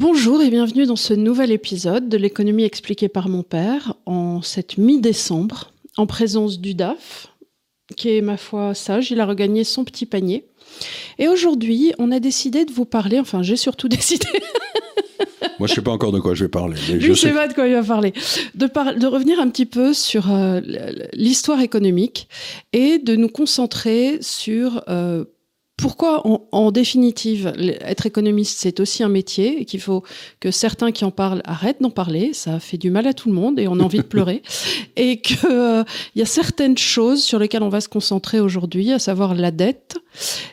Bonjour et bienvenue dans ce nouvel épisode de l'économie expliquée par mon père en cette mi-décembre, en présence du DAF, qui est ma foi sage, il a regagné son petit panier. Et aujourd'hui, on a décidé de vous parler, enfin j'ai surtout décidé, Moi, je sais pas encore de quoi je vais parler. mais lui je sais sais pas de quoi il va parler, de, par- de revenir un petit peu sur euh, l'histoire économique et de nous concentrer sur euh, pourquoi, en, en définitive, être économiste, c'est aussi un métier et qu'il faut que certains qui en parlent arrêtent d'en parler. Ça fait du mal à tout le monde et on a envie de pleurer. Et qu'il y a certaines choses sur lesquelles on va se concentrer aujourd'hui, à savoir la dette.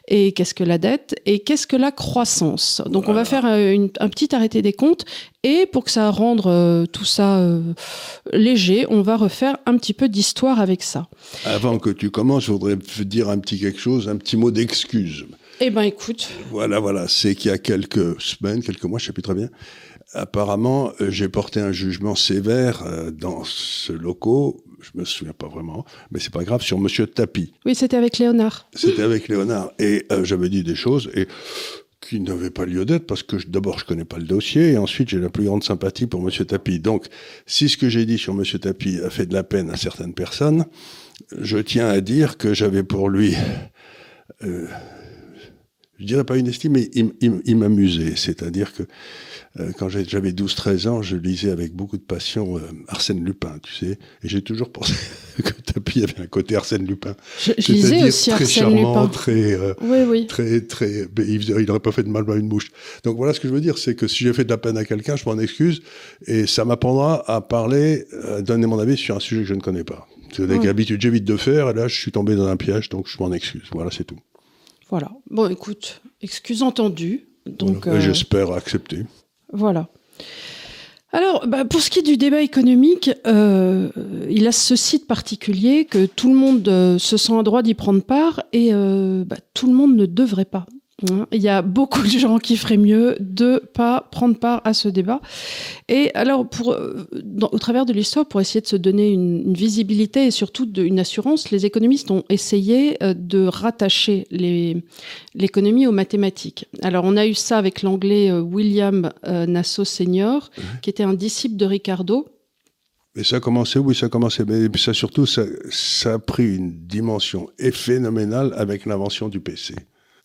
Et qu'est-ce que la dette Et qu'est-ce que la croissance Donc on va faire euh, une- un petit arrêté des comptes. Et pour que ça rende euh, tout ça euh, léger, on va refaire un petit peu d'histoire avec ça. Avant que tu commences, je voudrais te dire un petit quelque chose, un petit mot d'excuse. Eh ben écoute, Voilà, voilà. C'est qu'il y a quelques semaines, quelques mois, je sais plus très bien. Apparemment, euh, j'ai porté un jugement sévère dans ce locaux. Je me souviens pas vraiment, mais c'est pas grave. Sur Monsieur Tapi. oui, c'était avec Léonard. C'était avec Léonard et euh, j'avais dit des choses et qui n'avaient pas lieu d'être parce que d'abord je connais pas le dossier et ensuite j'ai la plus grande sympathie pour Monsieur Tapi. Donc si ce que j'ai dit sur Monsieur Tapi a fait de la peine à certaines personnes, je tiens à dire que j'avais pour lui, euh, je dirais pas une estime, mais il, m'amusait. C'est-à-dire que quand j'ai- j'avais 12-13 ans, je lisais avec beaucoup de passion euh, Arsène Lupin, tu sais, et j'ai toujours pensé que Tapi avait un côté Arsène Lupin. Je, je lisais aussi très Arsène charmant, Lupin. très euh, Oui, oui. très très il n'aurait pas fait de mal à une mouche. Donc voilà ce que je veux dire, c'est que si j'ai fait de la peine à quelqu'un, je m'en excuse et ça m'apprendra à parler, à donner mon avis sur un sujet que je ne connais pas. C'est Ouais. habitudes j'évite de faire et là je suis tombé dans un piège donc je m'en excuse. Voilà, c'est tout. Voilà. Bon, écoute, excuse entendue. Donc, Voilà. Euh, J'espère accepter. Voilà. Alors, bah, pour ce qui est du débat économique, euh, il a ce site particulier que tout le monde euh, se sent en droit d'y prendre part et euh, bah, tout le monde ne devrait pas. Hein. Il y a beaucoup de gens qui feraient mieux de pas prendre part à ce débat. Et alors, pour, euh, dans- au travers de l'histoire, pour essayer de se donner une, une visibilité et surtout de- une assurance, les économistes ont essayé euh, de rattacher l'économie aux mathématiques. Alors, on a eu ça avec l'anglais euh, William Nassau Senior, qui était un disciple de Ricardo. Et ça a commencé, oui, ça a commencé, mais ça surtout, ça, ça a pris une dimension phénoménale avec l'invention du PC.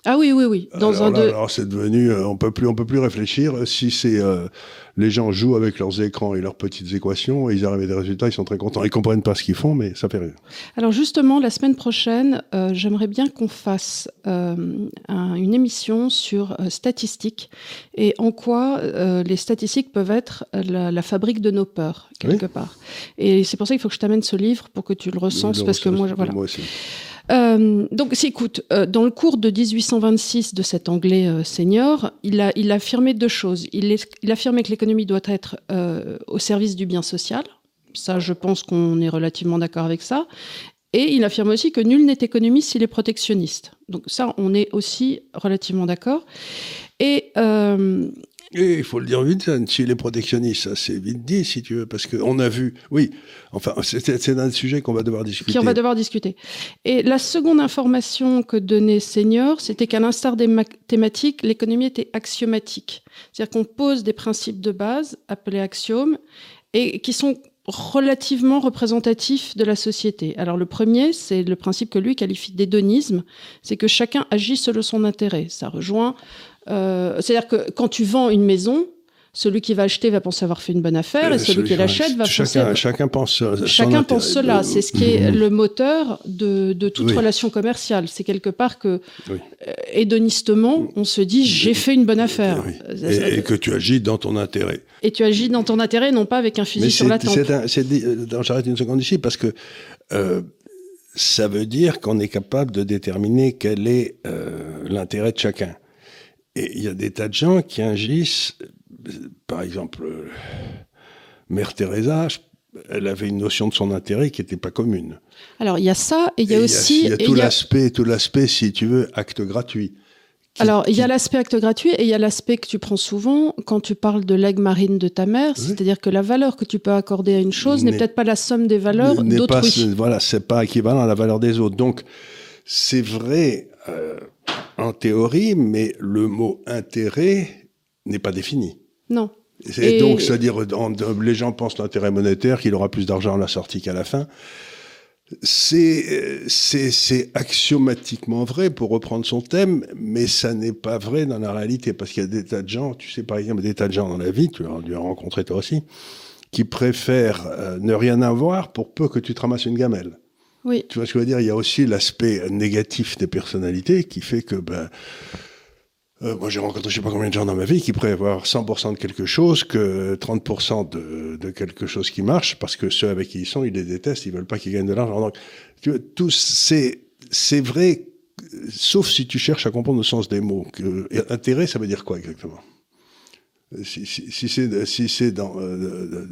Ah oui, oui, oui. Dans alors un là, de... alors c'est devenu, euh, on peut plus, on peut plus réfléchir. Si c'est euh, les gens jouent avec leurs écrans et leurs petites équations, et ils arrivent à des résultats, ils sont très contents. Ils comprennent pas ce qu'ils font, mais ça fait rire. Alors justement, la semaine prochaine, euh, j'aimerais bien qu'on fasse un- une émission sur statistiques et en quoi les statistiques peuvent être la, la fabrique de nos peurs, quelque part. Et c'est pour ça qu'il faut que je t'amène ce livre pour que tu le recenses, Le- parce que moi, je- voilà. moi aussi. Euh, donc, écoute, euh, dans le cours de 1826 de cet anglais euh, senior, il a, affirmé deux choses. Il, est- il a affirmé que l'économie doit être au service du bien social. Ça, je pense qu'on est relativement d'accord avec ça. Et il affirme aussi que nul n'est économiste s'il est protectionniste. Donc ça, on est aussi relativement d'accord. Et Et il faut le dire vite, si les protectionnistes, ça c'est vite dit, si tu veux, parce qu'on a vu, oui, enfin, c'est un sujet qu'on va devoir discuter. on va devoir discuter. Et la seconde information que donnait Senior, c'était qu'à l'instar des mathématiques, l'économie était axiomatique. C'est-à-dire qu'on pose des principes de base, appelés axiomes, et qui sont relativement représentatifs de la société. Alors le premier, c'est le principe que lui qualifie d'hédonisme, c'est que chacun agit selon son intérêt. Ça rejoint... euh, C'est-à-dire que quand tu vends une maison, celui qui va acheter va penser avoir fait une bonne affaire, et celui qui l'achète va chacun, penser... Chacun pense. euh, Chacun pense cela. C'est ce qui est le moteur de, de toute Oui. relation commerciale. C'est quelque part que, Oui. euh, hédonistement, on se dit j'ai fait une bonne affaire. Oui. Et, et que tu agis dans ton intérêt. Et tu agis dans ton intérêt, non pas avec un fusil Mais sur la tempe. euh, J'arrête une seconde ici parce que euh, ça veut dire qu'on est capable de déterminer quel est euh, l'intérêt de chacun. Et il y a des tas de gens qui agissent, par exemple, euh, Mère Teresa, elle avait une notion de son intérêt qui n'était pas commune. Alors il y a ça, et il y Et a aussi. il y a tout a- l'aspect, tout l'aspect, si tu veux, acte gratuit. qui- Alors, il y a l'aspect acte gratuit et il y a l'aspect que tu prends souvent quand tu parles de l'aigle marine de ta mère, c'est-à-dire que la valeur que tu peux accorder à une chose n'est peut-être pas la somme des valeurs d'autrui. voilà, c'est pas équivalent à la valeur des autres. Donc, c'est vrai euh, en théorie, mais le mot intérêt n'est pas défini. Non. Et, donc, c'est-à-dire, les gens pensent l'intérêt monétaire, qu'il aura plus d'argent à la sortie qu'à la fin. C'est, c'est, axiomatiquement vrai pour reprendre son thème, mais ça n'est pas vrai dans la réalité parce qu'il y a des tas de gens, tu sais par exemple des tas de gens dans la vie, tu as dû en rencontrer toi aussi, qui préfèrent euh, ne rien avoir pour peu que tu te ramasses une gamelle. Oui. Tu vois ce que je veux dire? Il y a aussi l'aspect négatif des personnalités qui fait que ben, euh, moi, j'ai rencontré je sais pas combien de gens dans ma vie qui avoir 100% de quelque chose que 30% de, de, quelque chose qui marche parce que ceux avec qui ils sont, ils les détestent, ils veulent pas qu'ils gagnent de l'argent. Donc, tu vois, tout c'est c'est vrai, sauf si tu cherches à comprendre le sens des mots. Que, intérêt, ça veut dire quoi exactement? Si, si, si c'est si c'est dans euh,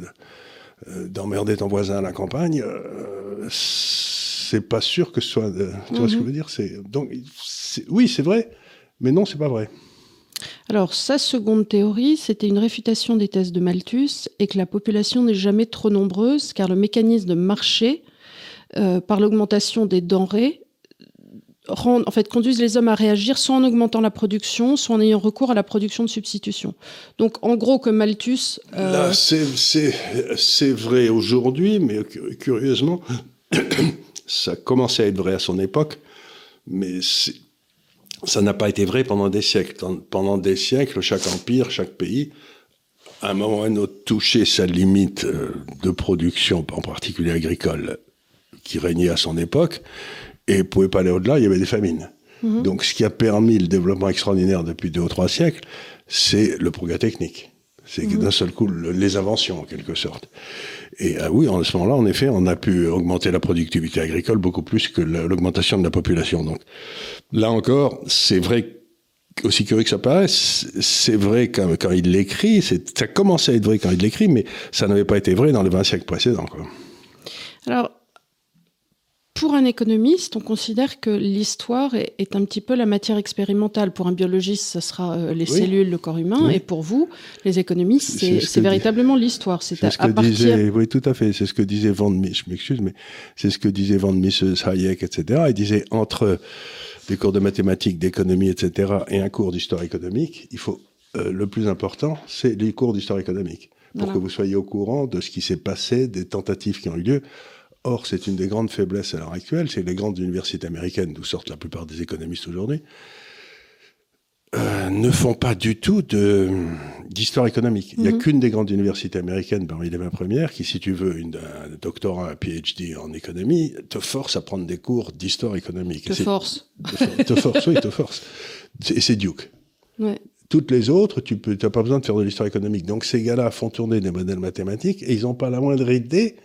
euh, d'emmerder ton voisin à la campagne, euh, c'est pas sûr que ce soit. tu vois ce que je veux mhm. dire? C'est donc oui, c'est vrai. Mais non, c'est pas vrai. Alors, sa seconde théorie, c'était une réfutation des thèses de Malthus et que la population n'est jamais trop nombreuse car le mécanisme de marché, euh, par l'augmentation des denrées, rend, en fait, conduisent les hommes à réagir soit en augmentant la production, soit en ayant recours à la production de substitution. Donc, en gros, comme Malthus. Euh... Là, c'est vrai aujourd'hui, mais curieusement, ça commençait à être vrai à son époque, mais ça n'a pas été vrai pendant des siècles. Pendant des siècles, chaque empire, chaque pays, à un moment ou à un autre, touchait sa limite euh, de production, en particulier agricole, qui régnait à son époque, et pouvait pas aller au-delà, il y avait des famines. Mhm. Donc ce qui a permis le développement extraordinaire depuis deux ou trois siècles, c'est le progrès technique. C'est mhm. d'un seul coup, les inventions, en quelque sorte. Et ah oui, en ce moment-là, en effet, on a pu augmenter la productivité agricole beaucoup plus que l'augmentation de la population. Donc là encore, c'est vrai aussi curieux que ça paraisse, c'est vrai quand, il l'écrit, ça commençait à être vrai quand il l'écrit, mais ça n'avait pas été vrai dans les 20 siècles précédents. Quoi. Alors, pour un économiste, on considère que l'histoire est, un petit peu la matière expérimentale. Pour un biologiste, ce sera euh, les cellules, le corps humain. Et pour vous, les économistes, c'est véritablement l'histoire. C'est ce que disait, oui, tout à fait. C'est ce que disait Van Mies, je m'excuse, mais c'est ce que disait Van Mises, Hayek, etc. Il disait entre des cours de mathématiques, d'économie, etc., et un cours d'histoire économique, il faut euh, le plus important, c'est les cours d'histoire économique pour que vous soyez au courant de ce qui s'est passé, des tentatives qui ont eu lieu. Or, c'est une des grandes faiblesses à l'heure actuelle, c'est les grandes universités américaines, d'où sortent la plupart des économistes aujourd'hui, euh, ne font pas du tout d'histoire économique. Il n'y a mhm. qu'une des grandes universités américaines parmi les 20 premières qui, si tu veux une, un doctorat, un PhD en économie, te force à prendre des cours d'histoire économique. Te force. Te, force, oui, te force. Et c'est Duke. Toutes les autres, tu n'as pas besoin de faire de l'histoire économique. Donc ces gars-là font tourner des modèles mathématiques et ils n'ont pas la moindre idée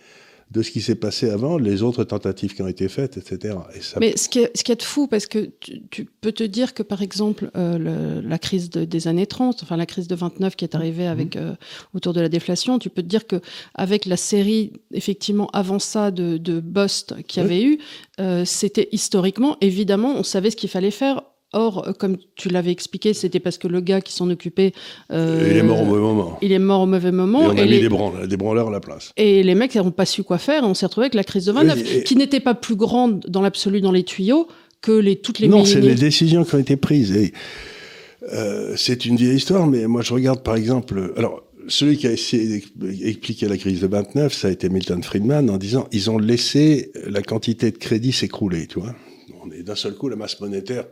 de ce qui s'est passé avant, les autres tentatives qui ont été faites, etc. Mais ce qui, est, ce qui est fou, parce que tu, peux te dire que, par exemple, euh, la crise des années 30, enfin la crise de 29 qui est arrivée mhm. avec euh, autour de la déflation, tu peux te dire que avec la série, effectivement, avant ça, de, de qu'il y avait eu, euh, c'était historiquement, évidemment, on savait ce qu'il fallait faire Or, euh, comme tu l'avais expliqué, c'était parce que le gars qui s'en occupait. Euh, il est mort au mauvais moment. Il est mort au mauvais moment. Et on a mis des, branleurs, des branleurs à la place. Et les mecs n'ont pas su quoi faire. Et on s'est retrouvé avec la crise de 29, qui n'était pas plus grande dans l'absolu dans les tuyaux que les, toutes les Non, c'est les décisions qui ont été prises. Et, euh, c'est une vieille histoire, mais moi je regarde par exemple. Alors, celui qui a essayé d'expliquer la crise de 29, ça a été Milton Friedman en disant ils ont laissé la quantité de crédit s'écrouler, tu vois. Et d'un seul coup, la masse monétaire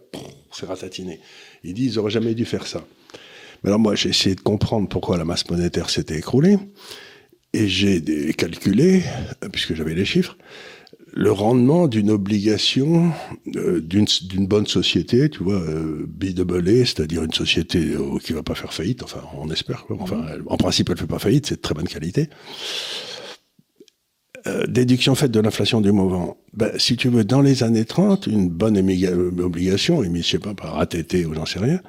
s'est ratatiner. Il dit, ils n'auraient jamais dû faire ça. Mais alors moi, j'ai essayé de comprendre pourquoi la masse monétaire s'était écroulée. Et j'ai calculé, puisque j'avais les chiffres, le rendement d'une obligation euh, d'une bonne société, tu vois, euh, c'est-à-dire une société euh, qui va pas faire faillite, enfin on espère, enfin mmh. en principe elle fait pas faillite, c'est de très bonne qualité. Euh, déduction faite de l'inflation du moment. Ben, si tu veux, dans les années 30, une bonne obligation, émise, je sais pas, par ATT ou j'en sais rien,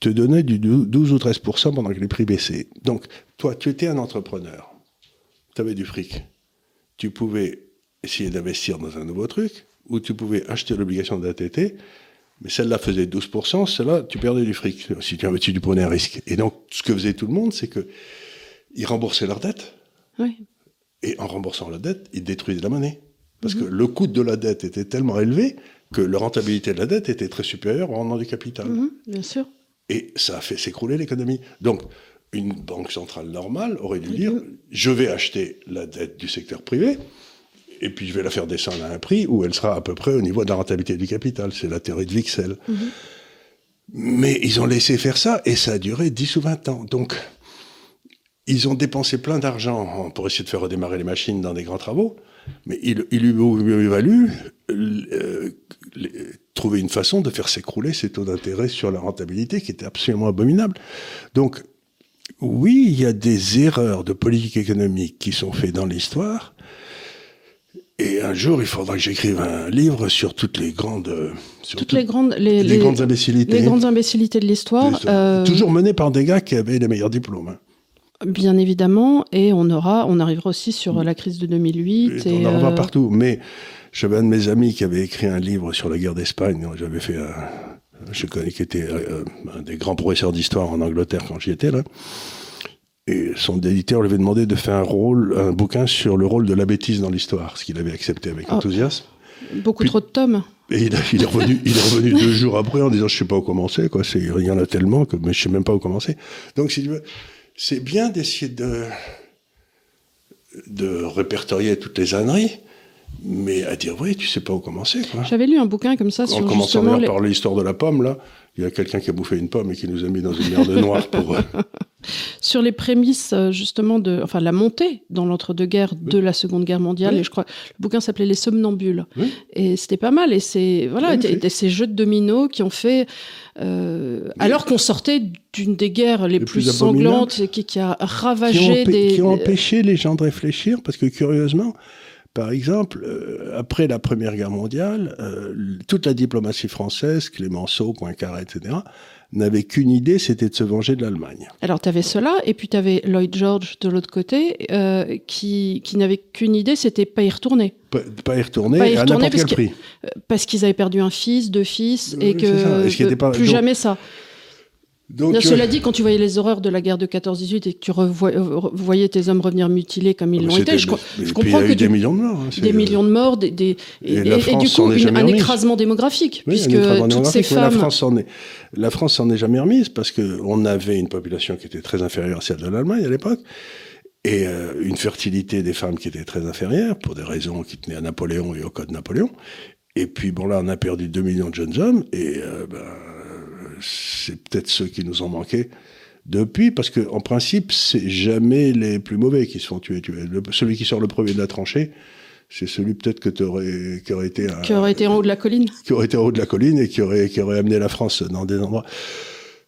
te donnait du 12 ou 13 pendant que les prix baissaient. Donc, toi, tu étais un entrepreneur. Tu avais du fric. Tu pouvais essayer d'investir dans un nouveau truc, ou tu pouvais acheter l'obligation d'ATT, mais celle-là faisait 12 celle-là, tu perdais du fric. Si tu, si tu prenais un risque. Et donc, ce que faisait tout le monde, c'est que ils remboursaient leurs dettes. Oui. Et en remboursant la dette, ils détruisaient la monnaie. Parce que le coût de la dette était tellement élevé que la rentabilité de la dette était très supérieure au rendement du capital. Mhm, bien sûr. Et ça a fait s'écrouler l'économie. Donc, une banque centrale normale aurait dû dire je vais acheter la dette du secteur privé et puis je vais la faire descendre à un prix où elle sera à peu près au niveau de la rentabilité du capital. C'est la théorie de Wixel. Mhm. Mais ils ont laissé faire ça et ça a duré 10 ou 20 ans. Donc, ils ont dépensé plein d'argent pour essayer de faire redémarrer les machines dans des grands travaux, mais il, il lui valu euh, trouver une façon de faire s'écrouler ces taux d'intérêt sur la rentabilité qui était absolument abominable. Donc, oui, il y a des erreurs de politique économique qui sont faites dans l'histoire, et un jour, il faudra que j'écrive un livre sur toutes les grandes, toutes les grandes, les, les, grandes imbécilités, les grandes imbécilités de l'histoire, euh... toujours menées par des gars qui avaient les meilleurs diplômes. Bien évidemment, et on aura, on arrivera aussi sur la crise de 2008. Et, on en euh... partout. Mais j'avais un de mes amis qui avait écrit un livre sur la guerre d'Espagne. J'avais fait, un, je connais qui était euh, un des grands professeurs d'histoire en Angleterre quand j'y étais là. Et son éditeur lui avait demandé de faire un rôle, un bouquin sur le rôle de la bêtise dans l'histoire, ce qu'il avait accepté avec oh. enthousiasme. Beaucoup trop de tomes. Et il, il, est revenu, il est revenu deux jours après en disant je sais pas où commencer quoi. Il y en a tellement que mais je sais même pas où commencer. Donc si tu veux, c'est bien d'essayer de de répertorier toutes les âneries, mais à dire oui, tu sais pas où commencer. J'avais lu un bouquin comme ça en sur commençant les... par l'histoire de la pomme là. Il y a quelqu'un qui a bouffé une pomme et qui nous a mis dans une merde noire pour. Sur les prémices, euh, justement, de enfin, la montée dans l'entre-deux-guerres de la Seconde Guerre mondiale. Et je crois, le bouquin s'appelait Les Somnambules. Et c'était pas mal. Et c'est, voilà, ces jeux de dominos qui ont fait, euh, alors qu'on sortait d'une des guerres les, plus, sanglantes, qui, qui, a ravagé des. Qui ont empêché les gens de réfléchir, parce que curieusement, par exemple, euh, après la Première Guerre mondiale, euh, toute la diplomatie française, Clémenceau, Poincaré, etc., n'avait qu'une idée, c'était de se venger de l'Allemagne. Alors tu avais cela, et puis tu avais Lloyd George de l'autre côté, euh, qui, qui n'avait qu'une idée, c'était pas y retourner. Pas, pas y retourner, pas y retourner à n'importe quel prix. Parce qu'ils avaient perdu un fils, deux fils, et que pas... plus jamais ça. Donc, cela euh, dit, quand tu voyais les horreurs de la guerre de 14-18 et que tu euh, voyais tes hommes revenir mutilés comme ils l'ont été, je, comprends il y a que eu des millions de morts. Hein, des millions de morts, des, des et, et, et, du coup un écrasement démographique, oui, puisque toutes ces femmes. La France en est, la France s'en est jamais remise parce que on avait une population qui était très inférieure à celle de l'Allemagne à l'époque et euh, une fertilité des femmes qui était très inférieure pour des raisons qui tenaient à Napoléon et au code Napoléon. Et puis bon là, on a perdu 2 millions de jeunes hommes et euh, ben, c'est peut-être ceux qui nous ont manqué depuis, parce que en principe, c'est jamais les plus mauvais qui se font tuer. celui qui sort le premier de la tranchée, c'est celui peut-être que qui aurait été qui aurait été en haut de la colline, qui aurait été en haut de la colline et qui aurait qui aurait amené la France dans des endroits.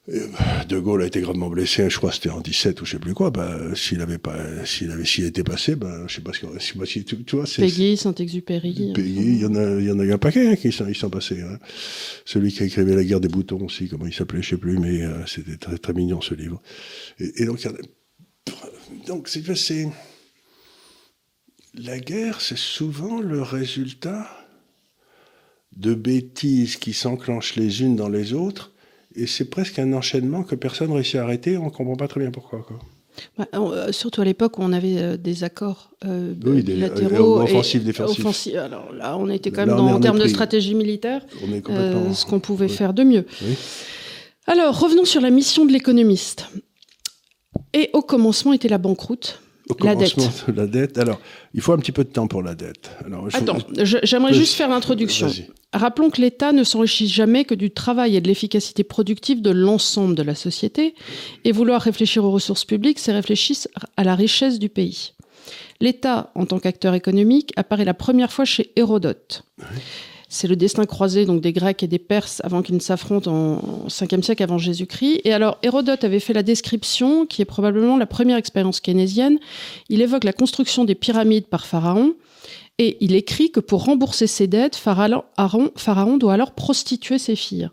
De Gaulle a été gravement blessé, je crois c'était en 17 ou je sais plus quoi. Bah, s'il avait pas, s'il avait, s'il était passé, bah, je sais pas ce que, sais pas si tu, tu vois, c'est. Peggy, Saint-Exupéry. Peggy, il y en a, il y en a eu un paquet hein, qui sont, ils sont passés. Hein. Celui qui a écrit la guerre des boutons aussi, comment il s'appelait, je sais plus, mais euh, c'était très très mignon ce livre. Et, et donc, donc c'est, c'est la guerre, c'est souvent le résultat de bêtises qui s'enclenchent les unes dans les autres et c'est presque un enchaînement que personne ne réussit à arrêter, on ne comprend pas très bien pourquoi. Quoi. Bah, euh, surtout à l'époque où on avait euh, des accords euh, oui, bilatéraux. offensifs, défensifs. Alors là, on était quand même dans, en termes de stratégie militaire, ce qu'on pouvait faire de mieux. Alors, revenons sur la mission de l'économiste. Et au commencement était la banqueroute. Au la dette. la dette. Alors, il faut un petit peu de temps pour la dette. Alors, Attends, j'aimerais juste faire l'introduction. Rappelons que l'État ne s'enrichit jamais que du travail et de l'efficacité productive de l'ensemble de la société, et vouloir réfléchir aux ressources publiques, c'est réfléchir à la richesse du pays. L'État, en tant qu'acteur économique, apparaît la première fois chez Hérodote. C'est le destin croisé donc des Grecs et des Perses avant qu'ils ne s'affrontent en 5e siècle avant Jésus-Christ. Et alors Hérodote avait fait la description, qui est probablement la première expérience keynésienne. Il évoque la construction des pyramides par Pharaon, et il écrit que pour rembourser ses dettes, Pharaon, doit alors prostituer ses filles.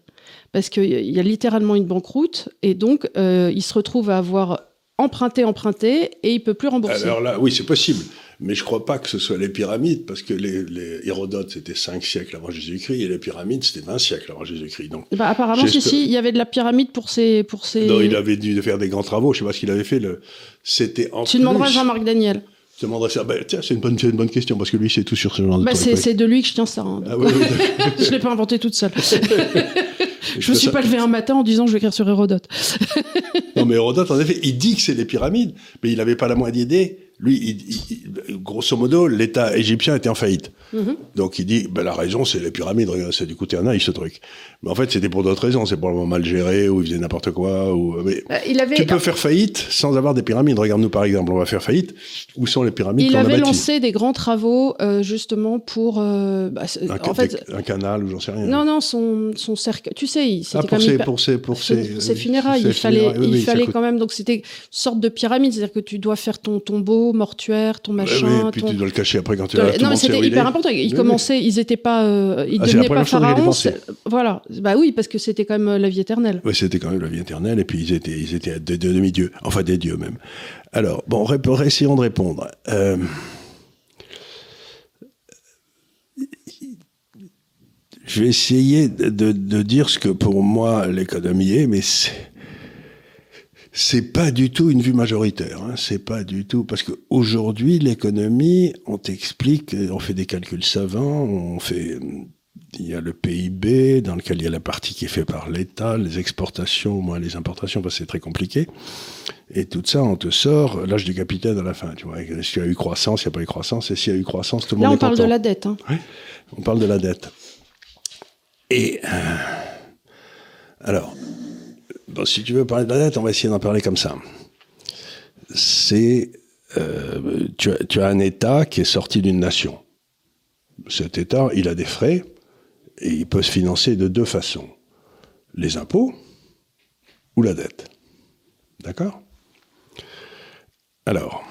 Parce qu'il y a littéralement une banqueroute, et donc euh, il se retrouve à avoir emprunté, emprunté, et il peut plus rembourser. Alors là, oui, c'est possible. Mais je crois pas que ce soit les pyramides, parce que les, les Hérodote, c'était 5 siècles avant Jésus-Christ, et les pyramides, c'était 20 siècles avant Jésus-Christ. Donc, bah, apparemment, si, si, il y avait de la pyramide pour ses, pour ses... Non, il avait dû faire des grands travaux, je sais pas ce qu'il avait fait. Le... C'était en Tu demanderas à Jean-Marc Daniel. Je demanderais ça. Ben, tiens, c'est une bonne, une bonne question, parce que lui, c'est tout sur ce genre de bah, C'est de lui que je tiens ça. Hein. Ah, oui, je ne l'ai pas inventé toute seule. je me suis pas levé un matin en disant je vais écrire sur Hérodote. non, mais Hérodote, en effet, il dit que c'est les pyramides, mais il n'avait pas la moindre idée lui, grosso modo, l'État égyptien était en faillite. Mhm. Donc il dit, ben, la raison, c'est les pyramides, c'est du coup ternaille, ce truc. Mais en fait, c'était pour d'autres raisons. C'est probablement mal géré, ou il faisait n'importe quoi. Ou... Mais bah, il avait... Tu peux faire faillite sans avoir des pyramides. Regarde-nous par exemple, on va faire faillite. Où sont les pyramides Il avait lancé des grands travaux, euh, justement, pour... Euh, bah, un, en fait, un canal, ou j'en sais rien. Non, non, son, son cercle... Tu sais, c'était ah, pour, ses, pour, ses, pour, ses, funérailles. il fallait, il fallait quand même... Donc c'était une sorte de pyramide, c'est-à-dire que tu dois faire ton tombeau mortuaire, ton machin. et puis tu dois le cacher après quand tu vas. Non, mais c'était hyper important. Ils commençaient, ils étaient pas, euh, ils ah, devenaient pas pharaons. Voilà, bah oui, parce que c'était quand même euh, la vie éternelle. Oui, c'était quand même la vie éternelle, et puis ils étaient, ils étaient des, demi-dieux, enfin des dieux même. Alors, bon, essayons de répondre. Euh, je vais essayer de, de, dire ce que pour moi l'économie est, mais c'est c'est pas du tout une vue majoritaire. Hein. C'est pas du tout parce qu'aujourd'hui l'économie, on t'explique, on fait des calculs savants, on fait, il y a le PIB dans lequel il y a la partie qui est faite par l'État, les exportations moins les importations, parce que c'est très compliqué. Et tout ça, on te sort l'âge du capitaine à la fin. Tu vois, s'il y a eu croissance, il n'y a pas eu croissance, et s'il y a eu croissance, tout le monde est content. Là, on parle de la dette. Hein. on parle de la dette. Et euh, alors, Bon, si tu veux parler de la dette, on va essayer d'en parler comme ça. C'est euh, tu, tu, as, un État qui est sorti d'une nation. Cet État, il a des frais et il peut se financer de deux façons les impôts ou la dette. D'accord? Alors,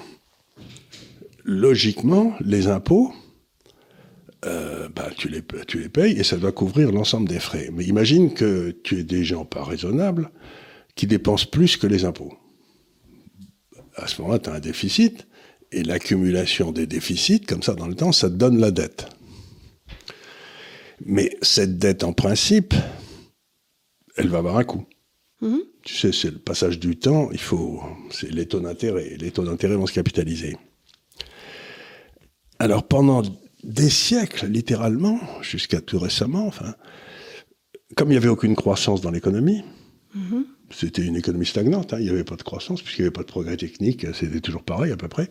logiquement, les impôts, euh, bah, tu, les, tu les payes et ça doit couvrir l'ensemble des frais. Mais imagine que tu es des gens pas raisonnables qui dépensent plus que les impôts. À ce moment-là, tu as un déficit et l'accumulation des déficits, comme ça dans le temps, ça te donne la dette. Mais cette dette, en principe, elle va avoir un coût. Mm-hmm. Tu sais, c'est le passage du temps, il faut, c'est les taux d'intérêt. Les taux d'intérêt vont se capitaliser. Alors pendant des siècles, littéralement, jusqu'à tout récemment, enfin, comme il n'y avait aucune croissance dans l'économie, mm-hmm. c'était une économie stagnante, hein, il n'y avait pas de croissance, puisqu'il n'y avait pas de progrès technique, c'était toujours pareil à peu près.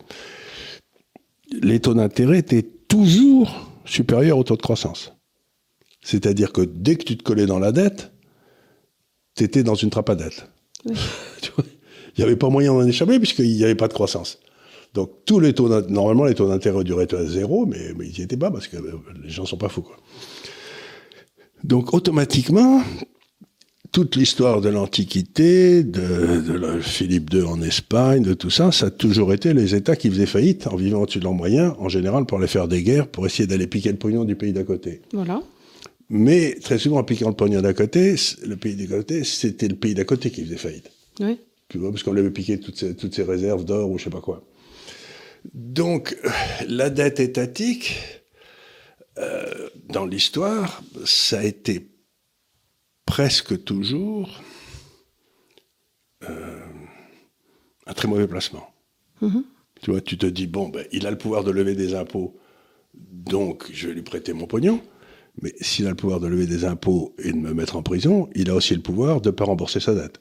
Les taux d'intérêt étaient toujours supérieurs aux taux de croissance. C'est-à-dire que dès que tu te collais dans la dette, tu étais dans une trappe à dette. il n'y avait pas moyen d'en échapper puisqu'il n'y avait pas de croissance. Donc tous les taux, normalement les taux d'intérêt duraient à zéro, mais, mais ils n'y étaient pas parce que euh, les gens sont pas fous. Quoi. Donc automatiquement, toute l'histoire de l'Antiquité, de, de, Philippe II en Espagne, de tout ça, ça a toujours été les États qui faisaient faillite en vivant au-dessus de leurs moyens, en général pour aller faire des guerres, pour essayer d'aller piquer le pognon du pays d'à côté. Voilà. Mais très souvent, en piquant le pognon d'à côté, le pays d'à côté, c'était le pays d'à côté qui faisait faillite. Oui. Tu vois, parce qu'on avait piqué toutes ces, toutes ces réserves d'or ou je sais pas quoi. Donc, la dette étatique, euh, dans l'histoire, ça a été presque toujours euh, un très mauvais placement. Mm-hmm. Tu vois, tu te dis, bon, ben, il a le pouvoir de lever des impôts, donc je vais lui prêter mon pognon. Mais s'il a le pouvoir de lever des impôts et de me mettre en prison, il a aussi le pouvoir de ne pas rembourser sa dette.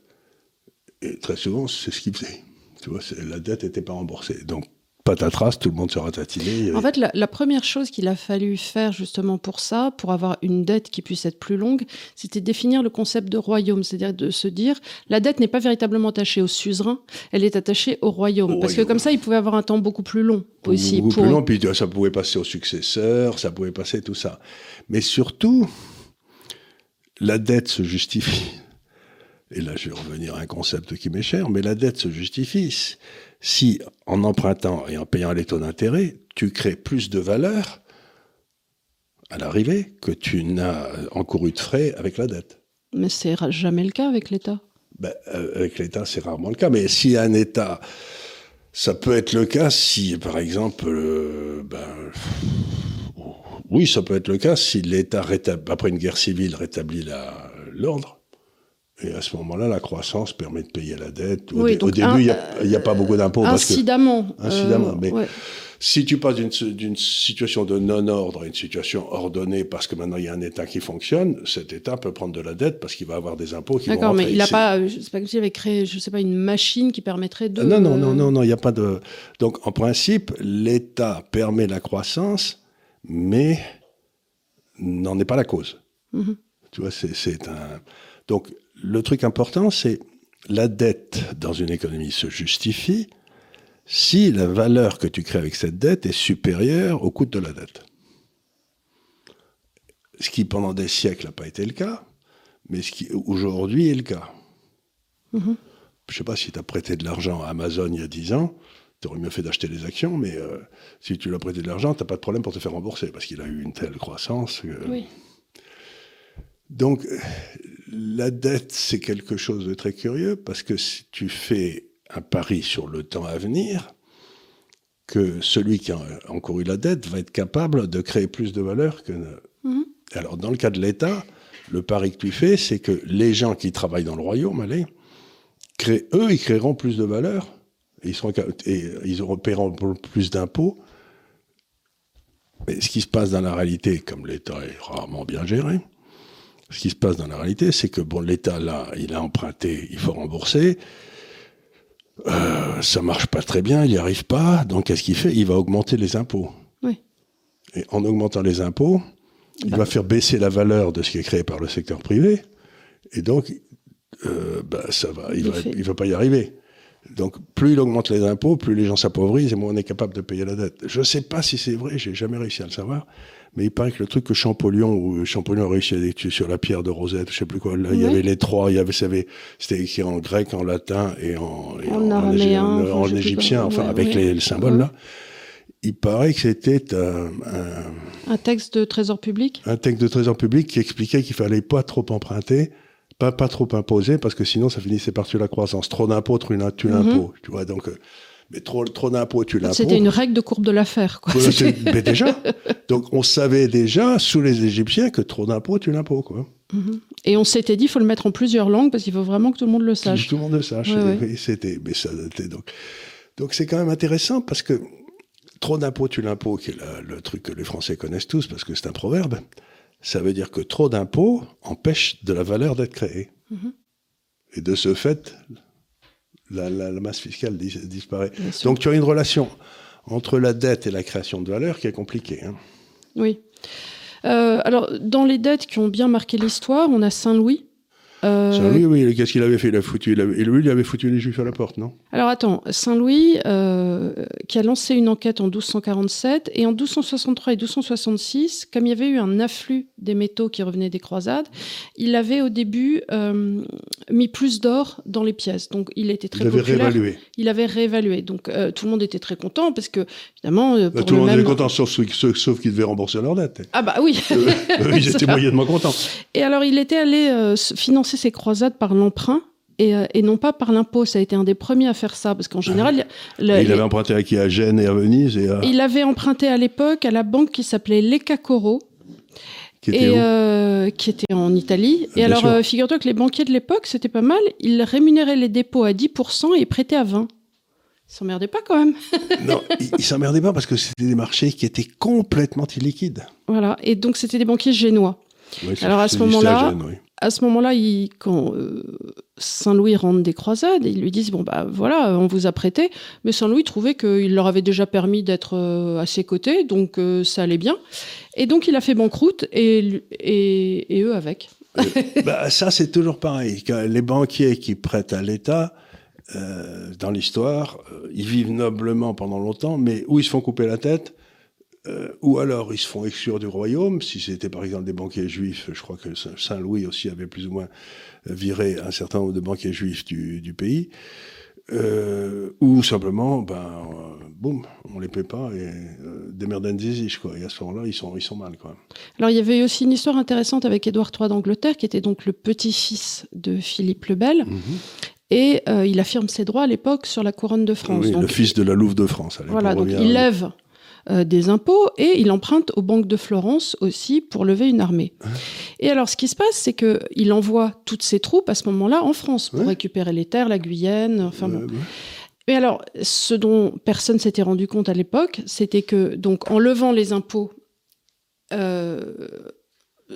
Et très souvent, c'est ce qu'il faisait. Tu vois, la dette n'était pas remboursée. Donc, patatras, tout le monde sera tatiné. En fait, la, première chose qu'il a fallu faire justement pour ça, pour avoir une dette qui puisse être plus longue, c'était définir le concept de royaume, c'est-à-dire de se dire la dette n'est pas véritablement attachée au suzerain, elle est attachée au royaume, parce que comme ça, il pouvait avoir un temps beaucoup plus long aussi. Beaucoup plus long, puis ça pouvait passer aux successeurs, ça pouvait passer tout ça. Mais surtout, la dette se justifie. Et là, je vais revenir à un concept qui m'est cher, mais la dette se justifie si en empruntant et en payant les taux d'intérêt, tu crées plus de valeur à l'arrivée que tu n'as encouru de frais avec la dette. Mais c'est jamais le cas avec l'État. Ben, euh, avec l'État, c'est rarement le cas. Mais si un État, ça peut être le cas si, par exemple, euh, ben, oui, ça peut être le cas si l'État, après une guerre civile, rétablit l'ordre Et à ce moment-là, la croissance permet de payer la dette. Oui, au, donc au début, il n'y a, pas beaucoup d'impôts. parce que- Incidemment. Incidemment, euh, mais- ouais. Si tu passes d'une situation de non-ordre à une situation ordonnée parce que maintenant il y a un État qui fonctionne, cet État peut prendre de la dette parce qu'il va avoir des impôts qui vont D'accord, mais il n'a pas, euh, c'est pas comme s'il avait créé, je sais pas, une machine qui permettrait de. Ah, Non, non, euh, non, non, non, il n'y a pas de. Donc, en principe, l'État permet la croissance, mais n'en est pas la cause. Mhm. Tu vois, c'est c'est un. Donc, le truc important, c'est la dette dans une économie se justifie si la valeur que tu crées avec cette dette est supérieure au coût de la dette. Ce qui, pendant des siècles, n'a pas été le cas, mais ce qui, aujourd'hui, est le cas. Mhm. Je sais pas si tu as prêté de l'argent à Amazon il y a 10 ans, tu aurais mieux fait d'acheter des actions, mais euh, si tu lui as prêté de l'argent, tu n'as pas de problème pour te faire rembourser, parce qu'il a eu une telle croissance. que- Oui. Donc, la dette, c'est quelque chose de très curieux, parce que si tu fais un pari sur le temps à venir, que celui qui a encouru la dette va être capable de créer plus de valeur que... Mhm. Alors, dans le cas de l'État, le pari que tu fais, c'est que les gens qui travaillent dans le royaume, allez, créent, eux, ils créeront plus de valeur, et ils, seront, et ils auront, paieront plus d'impôts. Mais ce qui se passe dans la réalité, comme l'État est rarement bien géré, ce qui se passe dans la réalité, c'est que bon, l'État, là, il a emprunté, il faut rembourser. Euh, ça marche pas très bien, il n'y arrive pas. Donc, qu'est-ce qu'il fait? Il va augmenter les impôts. Oui. Et en augmentant les impôts, il va faire baisser la valeur de ce qui est créé par le secteur privé. Et donc, euh, bah, ça va, il va, L'effet. il va pas y arriver. Donc, plus il augmente les impôts, plus les gens s'appauvrissent et moins on est capable de payer la dette. Je sais pas si c'est vrai, j'ai jamais réussi à le savoir. Mais il paraît que le truc que Champollion, ou Champollion a réussi à détruire sur la pierre de Rosette, je sais plus quoi, là, il y avait les trois, il y avait, c'était écrit en grec, en latin et en, et En araméen, en- enfin, égyptien, enfin, Ouais, avec ouais. les, les symboles Ouais. là. Il paraît que c'était un, un, Un texte de trésor public? un texte de trésor public qui expliquait qu'il fallait pas trop emprunter, pas, pas trop imposer, parce que sinon ça finissait par tuer la croissance. Trop d'impôts tue l'im- tue Mhm. l'impôt. Tu vois, donc, euh, mais trop, trop d'impôts tue l'impôt. C'était une règle de courbe de l'affaire, quoi. Voilà, mais déjà, donc on savait déjà sous les Égyptiens que trop d'impôts tue l'impôt, quoi. Mhm. Et on s'était dit, il faut le mettre en plusieurs langues parce qu'il faut vraiment que tout le monde le sache. tout le monde le sache. Ouais, ouais. Oui, c'était, mais ça donc. Donc c'est quand même intéressant parce que trop d'impôts tue l'impôt, qui est la- le truc que les Français connaissent tous parce que c'est un proverbe. Ça veut dire que trop d'impôts empêche de la valeur d'être créée. Mhm. Et de ce fait, la, la- la masse fiscale dis- disparaît. Donc tu as une relation entre la dette et la création de valeur qui est compliquée. hein. Oui. Euh, alors, dans les dettes qui ont bien marqué l'histoire, on a Saint-Louis. Euh, Saint-Louis, oui, qu'est-ce qu'il avait fait? Il a foutu, il avait- et lui, il avait foutu les Juifs à la porte, non? Alors attends, Saint-Louis, euh, qui a lancé une enquête en 1247, et en 1263 et 1266, comme il y avait eu un afflux des métaux qui revenaient des croisades, il avait au début euh, mis plus d'or dans les pièces. Donc il était très Il avait réévalué. Il avait réévalué. Donc euh, tout le monde était très content parce que, évidemment, Bah, pour tout le monde même... était content, sauf ceux- sauf qu'ils devaient rembourser leur dette. Ah bah oui. Ils étaient moyennement contents. Et alors, il était allé se- financer ses croisades par l'emprunt et, euh, et non pas par l'impôt. Ça a été un des premiers à faire ça, parce qu'en général, le- Et il les- avait emprunté à qui? À Gênes et à Venise et à... il avait emprunté à l'époque à la banque qui s'appelait Lecacoro, qui était et euh, qui était en Italie. Et Bien alors, euh, figure-toi que les banquiers de l'époque, c'était pas mal. Ils rémunéraient les dépôts à 10% et prêtaient à 20%. Ils s'emmerdaient pas quand même. Non, il, il s'emmerdait pas parce que c'était des marchés qui étaient complètement illiquides. Voilà. Et donc, c'était des banquiers génois. Oui, Alors, à ce moment-là, oui. À ce moment-là, quand euh, Saint-Louis rentre des croisades, ils lui disent bon bah voilà, on vous a prêté, mais Saint-Louis trouvait qu'il leur avait déjà permis d'être euh, à ses côtés, donc euh, ça allait bien, et donc il a fait banqueroute et, et, eux avec. Bah, ça, c'est toujours pareil. Les banquiers qui prêtent à l'État, dans l'histoire, ils vivent noblement pendant longtemps, mais ou ils se font couper la tête, euh, ou alors ils se font exclure du royaume. Si c'était par exemple des banquiers juifs, je crois que Saint- Saint-Louis aussi avait plus ou moins viré un certain nombre de banquiers juifs du, du pays. Euh, ou simplement, ben, euh, boum, on les paie pas et euh, des merdenziziches, quoi. Et à ce moment-là, ils sont, ils sont mal, quoi. Alors il y avait aussi une histoire intéressante avec Édouard III d'Angleterre, qui était donc le petit-fils de Philippe le Bel, et euh, il affirme ses droits à l'époque sur la couronne de France. Oui, Donc, le fils de la Louve de France. allez, Voilà, donc il à- lève euh, des impôts et il emprunte aux banques de Florence aussi pour lever une armée. Et alors, ce qui se passe, c'est qu'il envoie toutes ses troupes à ce moment-là en France pour Ouais. récupérer les terres, la Guyenne, enfin bon. Euh. Mais alors, ce dont personne s'était rendu compte à l'époque, c'était que, donc, en levant les impôts euh,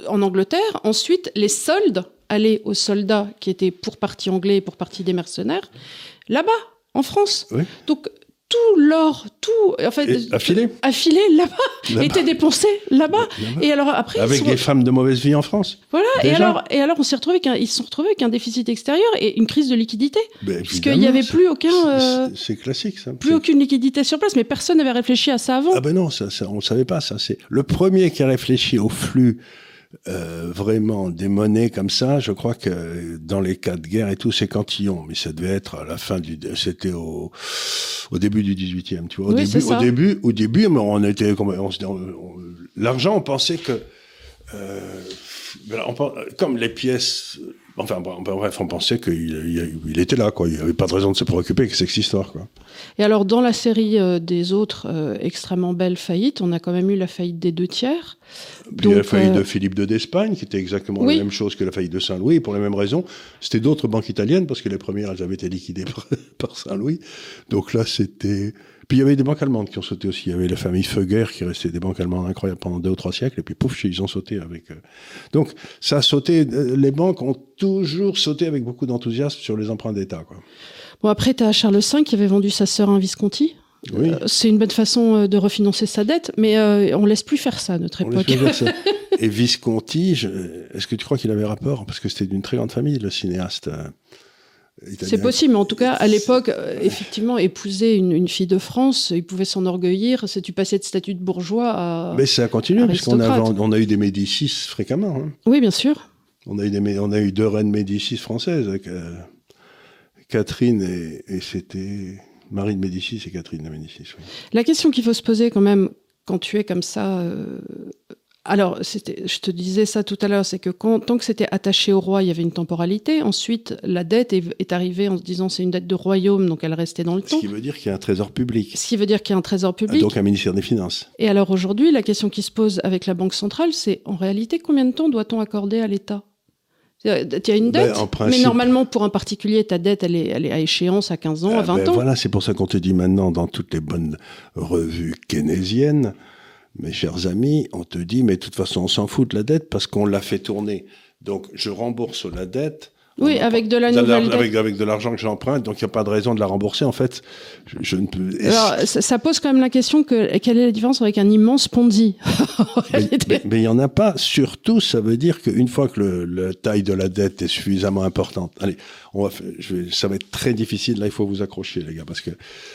en Angleterre, ensuite, les soldes allaient aux soldats qui étaient pour partie anglais et pour partie des mercenaires, là-bas, en France. Oui. Donc, tout l'or, tout, en fait, Et affilé affilé là-bas, Là-bas. était dépensé là-bas. Et alors, après, Avec sont- des femmes de mauvaise vie en France. voilà. Et alors, et alors, on s'est retrouvé avec un, ils se sont retrouvés avec un déficit extérieur et une crise de liquidité. Ben, Parce qu'il évidemment, n'y avait plus aucun, c'est- euh, c'est- classique, ça. plus aucune liquidité sur place, mais personne n'avait réfléchi à ça avant. Ah ben non, ça, ça, on ne savait pas ça. C'est le premier qui a réfléchi au flux euh, vraiment des monnaies comme ça. Je crois que dans les cas de guerre et tout, c'est Cantillon, mais ça devait être à la fin du, c'était au, au début du 18e. Tu vois, au Oui, début, au début, au début, mais on était, on, se- on- on- l'argent, on pensait que euh, on comme les pièces. Enfin, bon, bref, on pensait qu'il il, il était là, quoi. Il n'y avait pas de raison de se préoccuper que cette histoire, quoi. Et alors, dans la série euh, des autres euh, extrêmement belles faillites, on a quand même eu la faillite des deux tiers. Puis la faillite euh, de Philippe II d'Espagne, qui était exactement Oui. la même chose que la faillite de Saint-Louis, pour les mêmes raisons. C'était d'autres banques italiennes, parce que les premières, elles avaient été liquidées par, par Saint-Louis. Donc là, c'était... Puis il y avait des banques allemandes qui ont sauté aussi. Il y avait la famille Feuger, qui restait des banques allemandes incroyables pendant deux ou trois siècles, et puis pouf, ils ont sauté avec... euh. Donc ça a sauté... euh, Les banques ont toujours sauté avec beaucoup d'enthousiasme sur les emprunts d'État. Bon, après, tu as Charles V qui avait vendu sa sœur à un Visconti. Oui. Euh, c'est une bonne façon de refinancer sa dette, mais euh, on laisse plus faire ça à notre On laisse époque. ça. Et Visconti, je- est-ce que tu crois qu'il avait rapport? Parce que c'était d'une très grande famille, le cinéaste. C'est possible, mais en tout cas, à l'époque, euh, effectivement, épouser une, une fille de France, il pouvait s'en orgueillir. C'est tu passais de statut de bourgeois à. Mais ça a continué, puisqu'on a, on a eu des Médicis fréquemment. hein. Oui, bien sûr. On, a eu des, on a eu deux reines Médicis françaises, euh, Catherine et, et c'était Marie de Médicis et Catherine de Médicis. oui. La question qu'il faut se poser quand même quand tu es comme ça. euh, Alors, je te disais ça tout à l'heure, c'est que quand, tant que c'était attaché au roi, il y avait une temporalité. Ensuite, la dette est, est arrivée en se disant c'est une dette de royaume, donc elle restait dans le Ce temps. qui veut dire qu'il y a un trésor public, Ce qui veut dire qu'il y a un trésor public. donc un ministère des Finances. Et alors aujourd'hui, la question qui se pose avec la Banque centrale, c'est en réalité combien de temps doit-on accorder à l'État? Tu as une Ben, dette, principe- mais normalement pour un particulier, ta dette, elle est, elle est à échéance à 15 ans, à Ah 20 ben ans. Voilà, c'est pour ça qu'on te dit maintenant dans toutes les bonnes revues keynésiennes, mes chers amis, on te dit, mais de toute façon, on s'en fout de la dette parce qu'on l'a fait tourner. Donc, je rembourse la dette. Oui, avec de la nouvelle dette. avec, avec de l'argent que j'emprunte, donc il n'y a pas de raison de la rembourser. En fait, je, je ne peux. et Alors, ça, ça pose quand même la question que quelle est la différence avec un immense Ponzi Mais il n'y en a pas. Surtout, ça veut dire qu'une fois que le, la taille de la dette est suffisamment importante, allez, on va, faire- je vais, ça va être très difficile. Là, il faut vous accrocher, les gars, parce que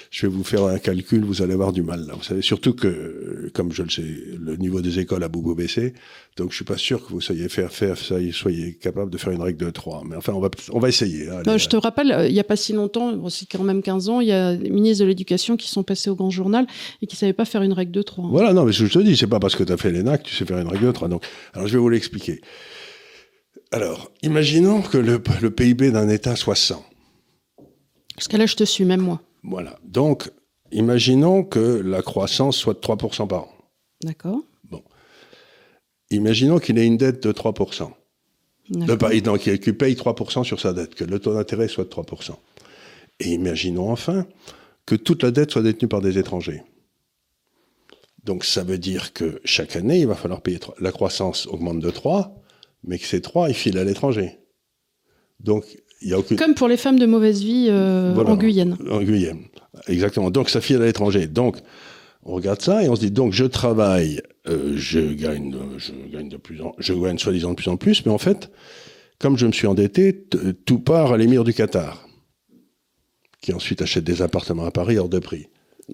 je vais vous faire un calcul, vous allez avoir du mal. Là, vous savez, surtout que, comme je le sais, le niveau des écoles a beaucoup baissé, donc je suis pas sûr que vous soyez faire faire, soyez capable de faire une règle de 3. Mais enfin, on va, on va essayer. hein, je te rappelle, euh, il n'y a pas si longtemps, bon, c'est quand même 15 ans, il y a des ministres de l'Éducation qui sont passés au grand journal et qui ne savaient pas faire une règle de 3. Voilà, non, mais ce que je te dis, c'est pas parce que tu as fait l'ENAC que tu sais faire une règle de 3. Donc, alors, je vais vous l'expliquer. Alors, imaginons que le, le PIB d'un État soit 100. Parce que là, je te suis, même moi. Voilà. Donc, imaginons que la croissance soit de 3% par an. D'accord Imaginons qu'il ait une dette de 3%. D'accord. pas- donc, qu'il paye 3% sur sa dette, que le taux d'intérêt soit de 3%. Et imaginons enfin que toute la dette soit détenue par des étrangers. Donc, ça veut dire que chaque année, il va falloir payer 3. La croissance augmente de 3, mais que ces 3, ils filent à l'étranger. Donc, il n'y a aucune... Comme pour les femmes de mauvaise vie euh, Voilà. en Guyane. En Guyane. Exactement. Donc, ça file à l'étranger. Donc, on regarde ça et on se dit, donc, je travaille, euh, je gagne, je gagne de plus en, je gagne soi-disant de plus en plus, mais en fait, comme je me suis endetté, tout part à l'émir du Qatar, qui ensuite achète des appartements à Paris hors de prix,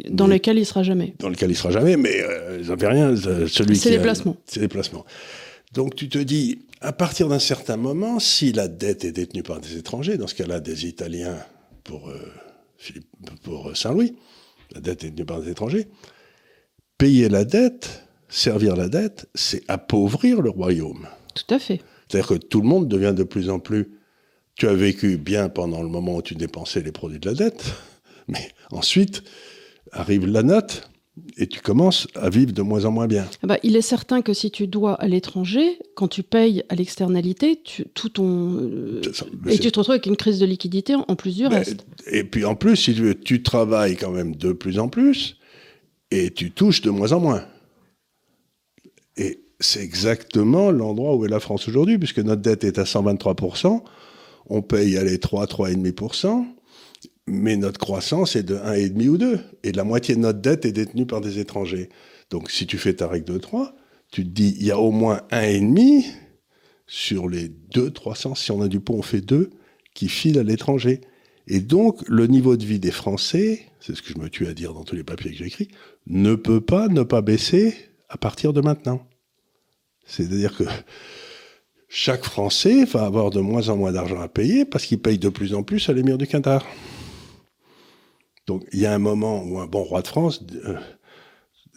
Dans Mais- lesquels il sera jamais. dans lequel il sera jamais, mais euh, fait rien, euh, celui C'est qui les placements. C'est les placements. Donc, tu te dis, à partir d'un certain moment, si la dette est détenue par des étrangers, dans ce cas-là, des Italiens pour, euh, Philippe- pour Saint-Louis, la dette est détenue par des étrangers, payer la dette, servir la dette, c'est appauvrir le royaume. Tout à fait. C'est-à-dire que tout le monde devient de plus en plus... Tu as vécu bien pendant le moment où tu dépensais les produits de la dette, mais ensuite arrive la note, et tu commences à vivre de moins en moins bien. Ah bah, il est certain que si tu dois à l'étranger, quand tu payes à l'externalité, tu, tout ton euh, et tu te retrouves avec une crise de liquidité en plus du reste. Et puis en plus, si tu tu travailles quand même de plus en plus et tu touches de moins en moins. Et c'est exactement l'endroit où est la France aujourd'hui, puisque notre dette est à 123%, on paye les 3, 3,5%, mais notre croissance est de 1,5% ou 2, et la moitié de notre dette est détenue par des étrangers. Donc si tu fais ta règle de 3, tu te dis, il y a au moins 1,5 sur les 2, 300, si on a du pont, on fait 2, qui filent à l'étranger. Et donc, le niveau de vie des Français, c'est ce que je me tue à dire dans tous les papiers que j'écris, ne peut pas ne pas baisser à partir de maintenant. C'est-à-dire que chaque Français va avoir de moins en moins d'argent à payer parce qu'il paye de plus en plus à l'émir du Qatar. Donc il y a un moment où un bon roi de France euh,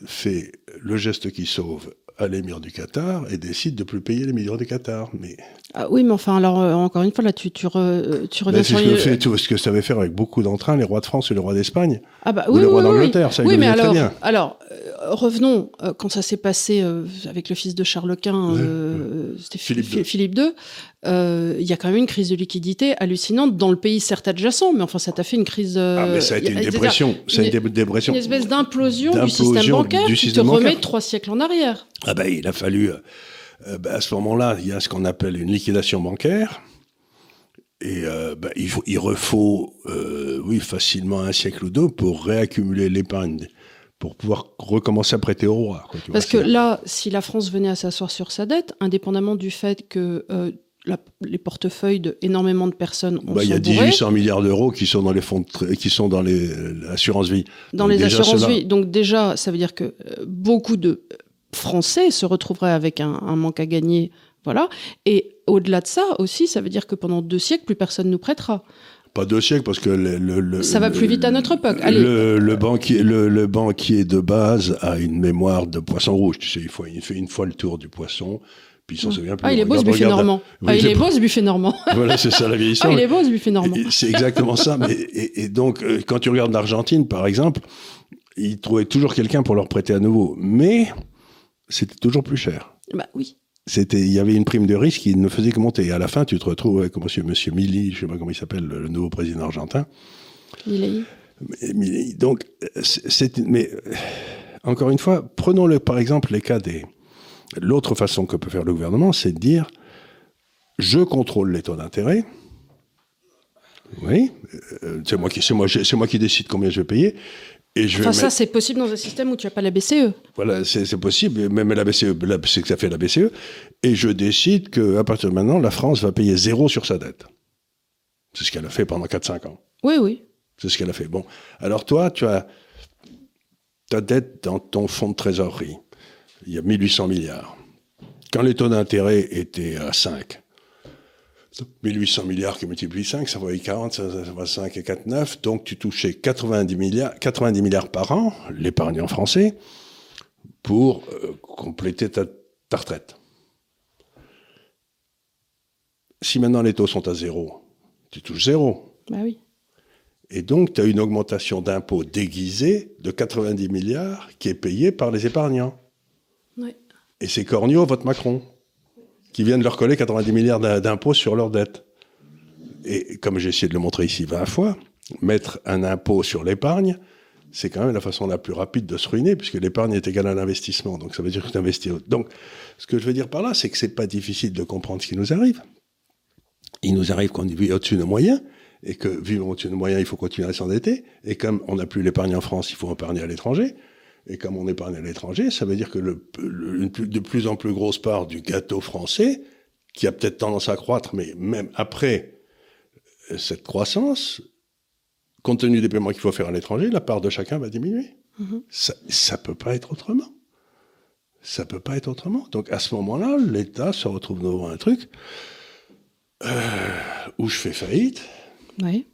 fait le geste qui sauve à l'émir du Qatar et décide de plus payer l'émir du Qatar. Mais ah oui, mais enfin alors euh, encore une fois là tu tu, re, tu reviens sur ce que tout ce que ça avait faire avec beaucoup d'entrain les rois de France et le roi d'Espagne ah bah, ou oui, le roi oui, d'Angleterre. Ça oui, mais alors, très bien. alors euh, revenons quand ça s'est passé avec le fils de Charles Quint, c'était Philippe, Philippe II. Il y a quand même une crise de liquidité hallucinante dans le pays certes adjacent, mais enfin ça t'a fait une crise. ah mais ça a été une dépression, ça une, une dépression. Une espèce d'implosion du système bancaire du qui te remet trois siècles en arrière. Ah ben il a fallu euh, bah, à ce moment-là, il y a ce qu'on appelle une liquidation bancaire. Et euh, bah, il, faut, il refaut, euh, oui, facilement un siècle ou deux pour réaccumuler l'épargne, pour pouvoir recommencer à prêter au roi. Parce que là, si la France venait à s'asseoir sur sa dette, indépendamment du fait que les portefeuilles d'énormément de personnes bah, Il y a 1800 milliards d'euros qui sont dans les fonds, qui sont dans les assurances vie. Dans les assurances vie. Donc déjà, ça veut dire que beaucoup de français se retrouverait avec un, manque à gagner. Voilà. Et au-delà de ça aussi, ça veut dire que pendant deux siècles, plus personne nous prêtera. Pas deux siècles, parce que le, ça va plus vite à notre époque. Le, banquier, le, banquier de base a une mémoire de poisson rouge. Tu sais, il fait une fois le tour du poisson. Puis il s'en souvient plus. Ah, il est beau ce buffet normand. ah, il est beau ce buffet normand. voilà, c'est ça la vieille histoire. Ah, il est beau ce buffet normand. C'est exactement ça. Mais, et, donc, euh, quand tu regardes l'Argentine, par exemple, ils trouvaient toujours quelqu'un pour leur prêter à nouveau. Mais c'était toujours plus cher. Bah oui. C'était, il y avait une prime de risque qui ne faisait que monter. Et à la fin, tu te retrouves avec monsieur, monsieur Mili, je sais pas comment il s'appelle, le, nouveau président argentin. Milei. Donc, c'est, mais encore une fois, prenons le, par exemple les cas des. L'autre façon que peut faire le gouvernement, c'est de dire je contrôle les taux d'intérêt. Oui, euh, c'est moi qui, moi, moi qui décide combien je vais payer enfin, ça, c'est possible dans un système où tu n'as pas la BCE. Voilà, c'est possible, même la BCE, c'est que ça fait la BCE. Et je décide qu'à partir de maintenant, la France va payer zéro sur sa dette. C'est ce qu'elle a fait pendant 4-5 ans. Oui, oui. C'est ce qu'elle a fait. Bon, alors toi, tu as ta dette dans ton fonds de trésorerie. Il y a 1800 milliards. Quand les taux d'intérêt étaient à 5, 1800 milliards qui multiplie 5, ça fait 40, ça, va 5 et 4, 9. Donc tu touchais 90 milliards, 90 milliards par an, l'épargnant français, pour euh, compléter ta, retraite. Si maintenant les taux sont à zéro, tu touches zéro. Bah oui. Et donc, tu as une augmentation d'impôts déguisée de 90 milliards qui est payée par les épargnants. Et c'est Cornio, votre Macron qui viennent leur coller 90 milliards d'impôts sur leurs dettes. Et comme j'ai essayé de le montrer ici 20 fois, mettre un impôt sur l'épargne, c'est quand même la façon la plus rapide de se ruiner, puisque l'épargne est égale à l'investissement. Donc ça veut dire que tu investis. Donc ce que je veux dire par là, c'est que c'est pas difficile de comprendre ce qui nous arrive. Il nous arrive qu'on vit au-dessus de nos moyens, et que vivant au-dessus de nos moyens, il faut continuer à s'endetter. Et comme on n'a plus l'épargne en France, il faut épargner à l'étranger. Et comme on épargne à l'étranger, ça veut dire que le, une de plus en plus grosse part du gâteau français, qui a peut-être tendance à croître, mais même après euh, cette croissance, compte tenu des paiements qu'il faut faire à l'étranger, la part de chacun va diminuer. Mm-hmm. Ça, ça peut pas être autrement. Ça peut pas être autrement. Donc à ce moment-là, l'État se retrouve devant un truc euh, où je fais faillite, oui.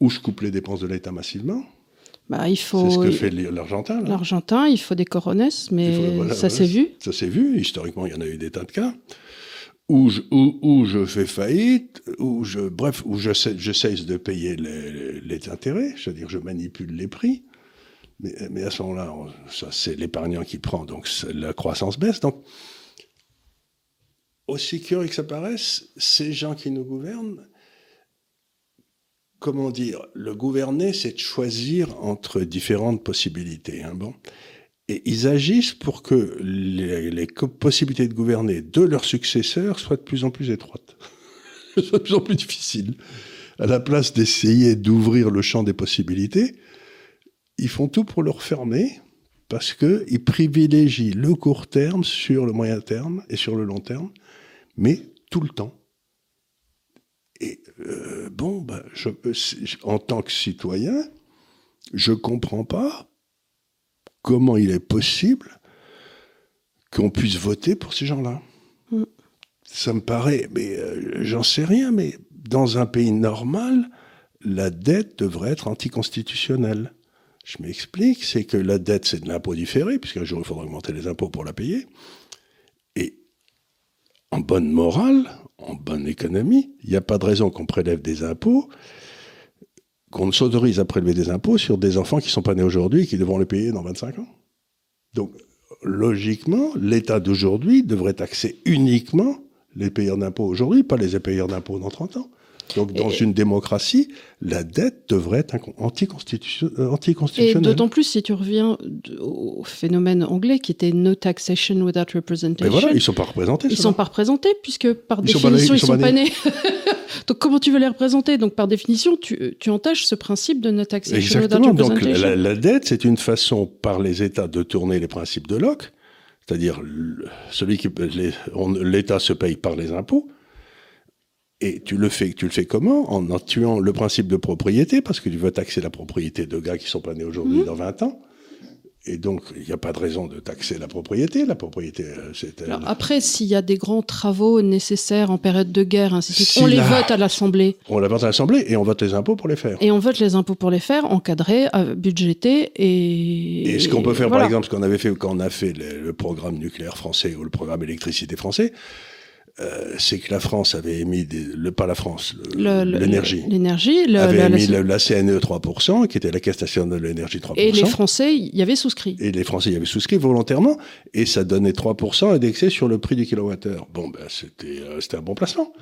où je coupe les dépenses de l'État massivement, bah, il faut. C'est ce que fait l'Argentin. L'Argentin, il faut des corones, mais ça s'est vu. Ça s'est vu. Historiquement, il y en a eu des tas de cas où je, où, je fais faillite, où je, bref, où je, je cesse de payer les, les intérêts, c'est-à-dire je manipule les prix, Mais, mais à ce moment-là, ça c'est l'épargnant qui prend, donc la croissance baisse. Donc, aussi curieux que ça paraisse, ces gens qui nous gouvernent, comment dire, le gouverner, c'est de choisir entre différentes possibilités. Hein, bon. Et ils agissent pour que les, les, possibilités de gouverner de leurs successeurs soient de plus en plus étroites, soient de plus en plus difficiles. À la place d'essayer d'ouvrir le champ des possibilités, ils font tout pour le refermer parce qu'ils privilégient le court terme sur le moyen terme et sur le long terme, mais tout le temps. Et euh, bon, ben, je, en tant que citoyen, je ne comprends pas comment il est possible qu'on puisse voter pour ces gens-là. Mm. Ça me paraît, mais euh, j'en sais rien, mais dans un pays normal, la dette devrait être anticonstitutionnelle. Je m'explique, c'est que la dette, c'est de l'impôt différé, puisqu'un jour, il faudra augmenter les impôts pour la payer. Et en bonne morale, en bonne économie, il n'y a pas de raison qu'on prélève des impôts, qu'on ne s'autorise à prélever des impôts sur des enfants qui ne sont pas nés aujourd'hui et qui devront les payer dans 25 ans. Donc, logiquement, l'État d'aujourd'hui devrait taxer uniquement les payeurs d'impôts aujourd'hui, pas les payeurs d'impôts dans 30 ans. Donc, dans une démocratie, la dette devrait être euh, anticonstitutionnelle. Et d'autant plus si tu reviens au phénomène anglais qui était no taxation without representation. Mais voilà, ils ne sont pas représentés. Ils ne sont pas représentés puisque par définition, ils ne sont, pas nés. Donc, comment tu veux les représenter? Donc, par définition, tu, tu, entaches ce principe de no taxation without representation. Donc, la, la dette, c'est une façon par les États de tourner les principes de Locke, c'est-à-dire celui qui l'État se paye par les impôts et tu le fais, tu le fais comment En tuant le principe de propriété, parce que tu veux taxer la propriété de gars qui sont pas nés aujourd'hui mmh. dans 20 ans. Et donc, il n'y a pas de raison de taxer la propriété. La propriété, euh, c'est. Après, s'il y a des grands travaux nécessaires en période de guerre, ainsi de suite, on les vote à l'Assemblée. On les vote à l'Assemblée et on vote les impôts pour les faire. Et on vote les impôts pour les faire, encadrés, euh, budgétés et. Et ce qu'on peut faire, par exemple, ce qu'on avait fait quand on a fait le programme nucléaire français ou le programme électricité français, euh, c'est que la France avait émis, le, pas la France, l'énergie. L'énergie. avait émis la, CNE 3%, qui était la Caisse nationale de l'énergie 3%. Et les Français y avaient souscrit. Et les Français y avaient souscrit volontairement, et ça donnait 3% indexé sur le prix du kilowattheure. Bon, ben, c'était euh, c'était un bon placement.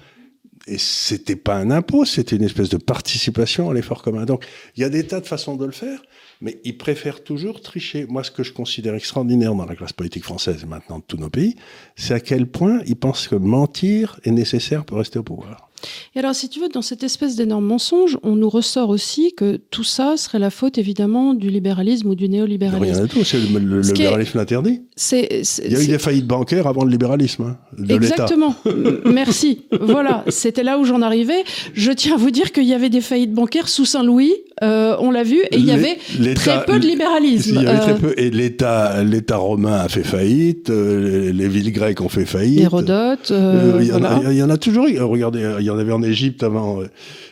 Et c'était pas un impôt, c'était une espèce de participation à l'effort commun. Donc, il y a des tas de façons de le faire mais ils préfèrent toujours tricher. Moi, ce que je considère extraordinaire dans la classe politique française et maintenant de tous nos pays, c'est à quel point ils pensent que mentir est nécessaire pour rester au pouvoir. Et alors, si tu veux, dans cette espèce d'énorme mensonge, on nous ressort aussi que tout ça serait la faute, évidemment, du libéralisme ou du néolibéralisme. Rien du tout, c'est le, libéralisme interdit. Il y a eu des faillites bancaires avant le libéralisme hein, de Exactement. Merci. voilà, c'était là où j'en arrivais. Je tiens à vous dire qu'il y avait des faillites bancaires sous Saint-Louis, euh, on l'a vu, et il y avait très peu de libéralisme. Il y avait très euh, peu, et l'État, l'État romain a fait faillite, euh, les villes grecques ont fait faillite. Hérodote. il, y en a, il y en a toujours eu. Regardez, il y en avait en Égypte avant.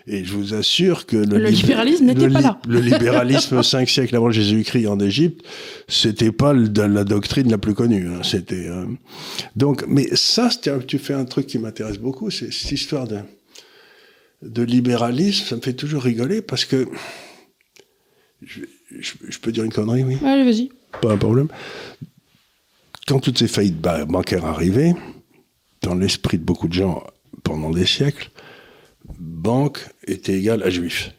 Et je vous assure que le, libéralisme n'était pas là. Le libéralisme cinq siècles avant Jésus-Christ en Égypte, c'était pas la doctrine la plus connue. Hein. C'était donc, mais ça, tu fais un truc qui m'intéresse beaucoup, c'est cette histoire de de libéralisme, ça me fait toujours rigoler parce que. Je, peux dire une connerie, oui? Allez, vas-y. Pas un problème. Quand toutes ces faillites bancaires arrivaient, dans l'esprit de beaucoup de gens pendant des siècles, banque était égale à juif.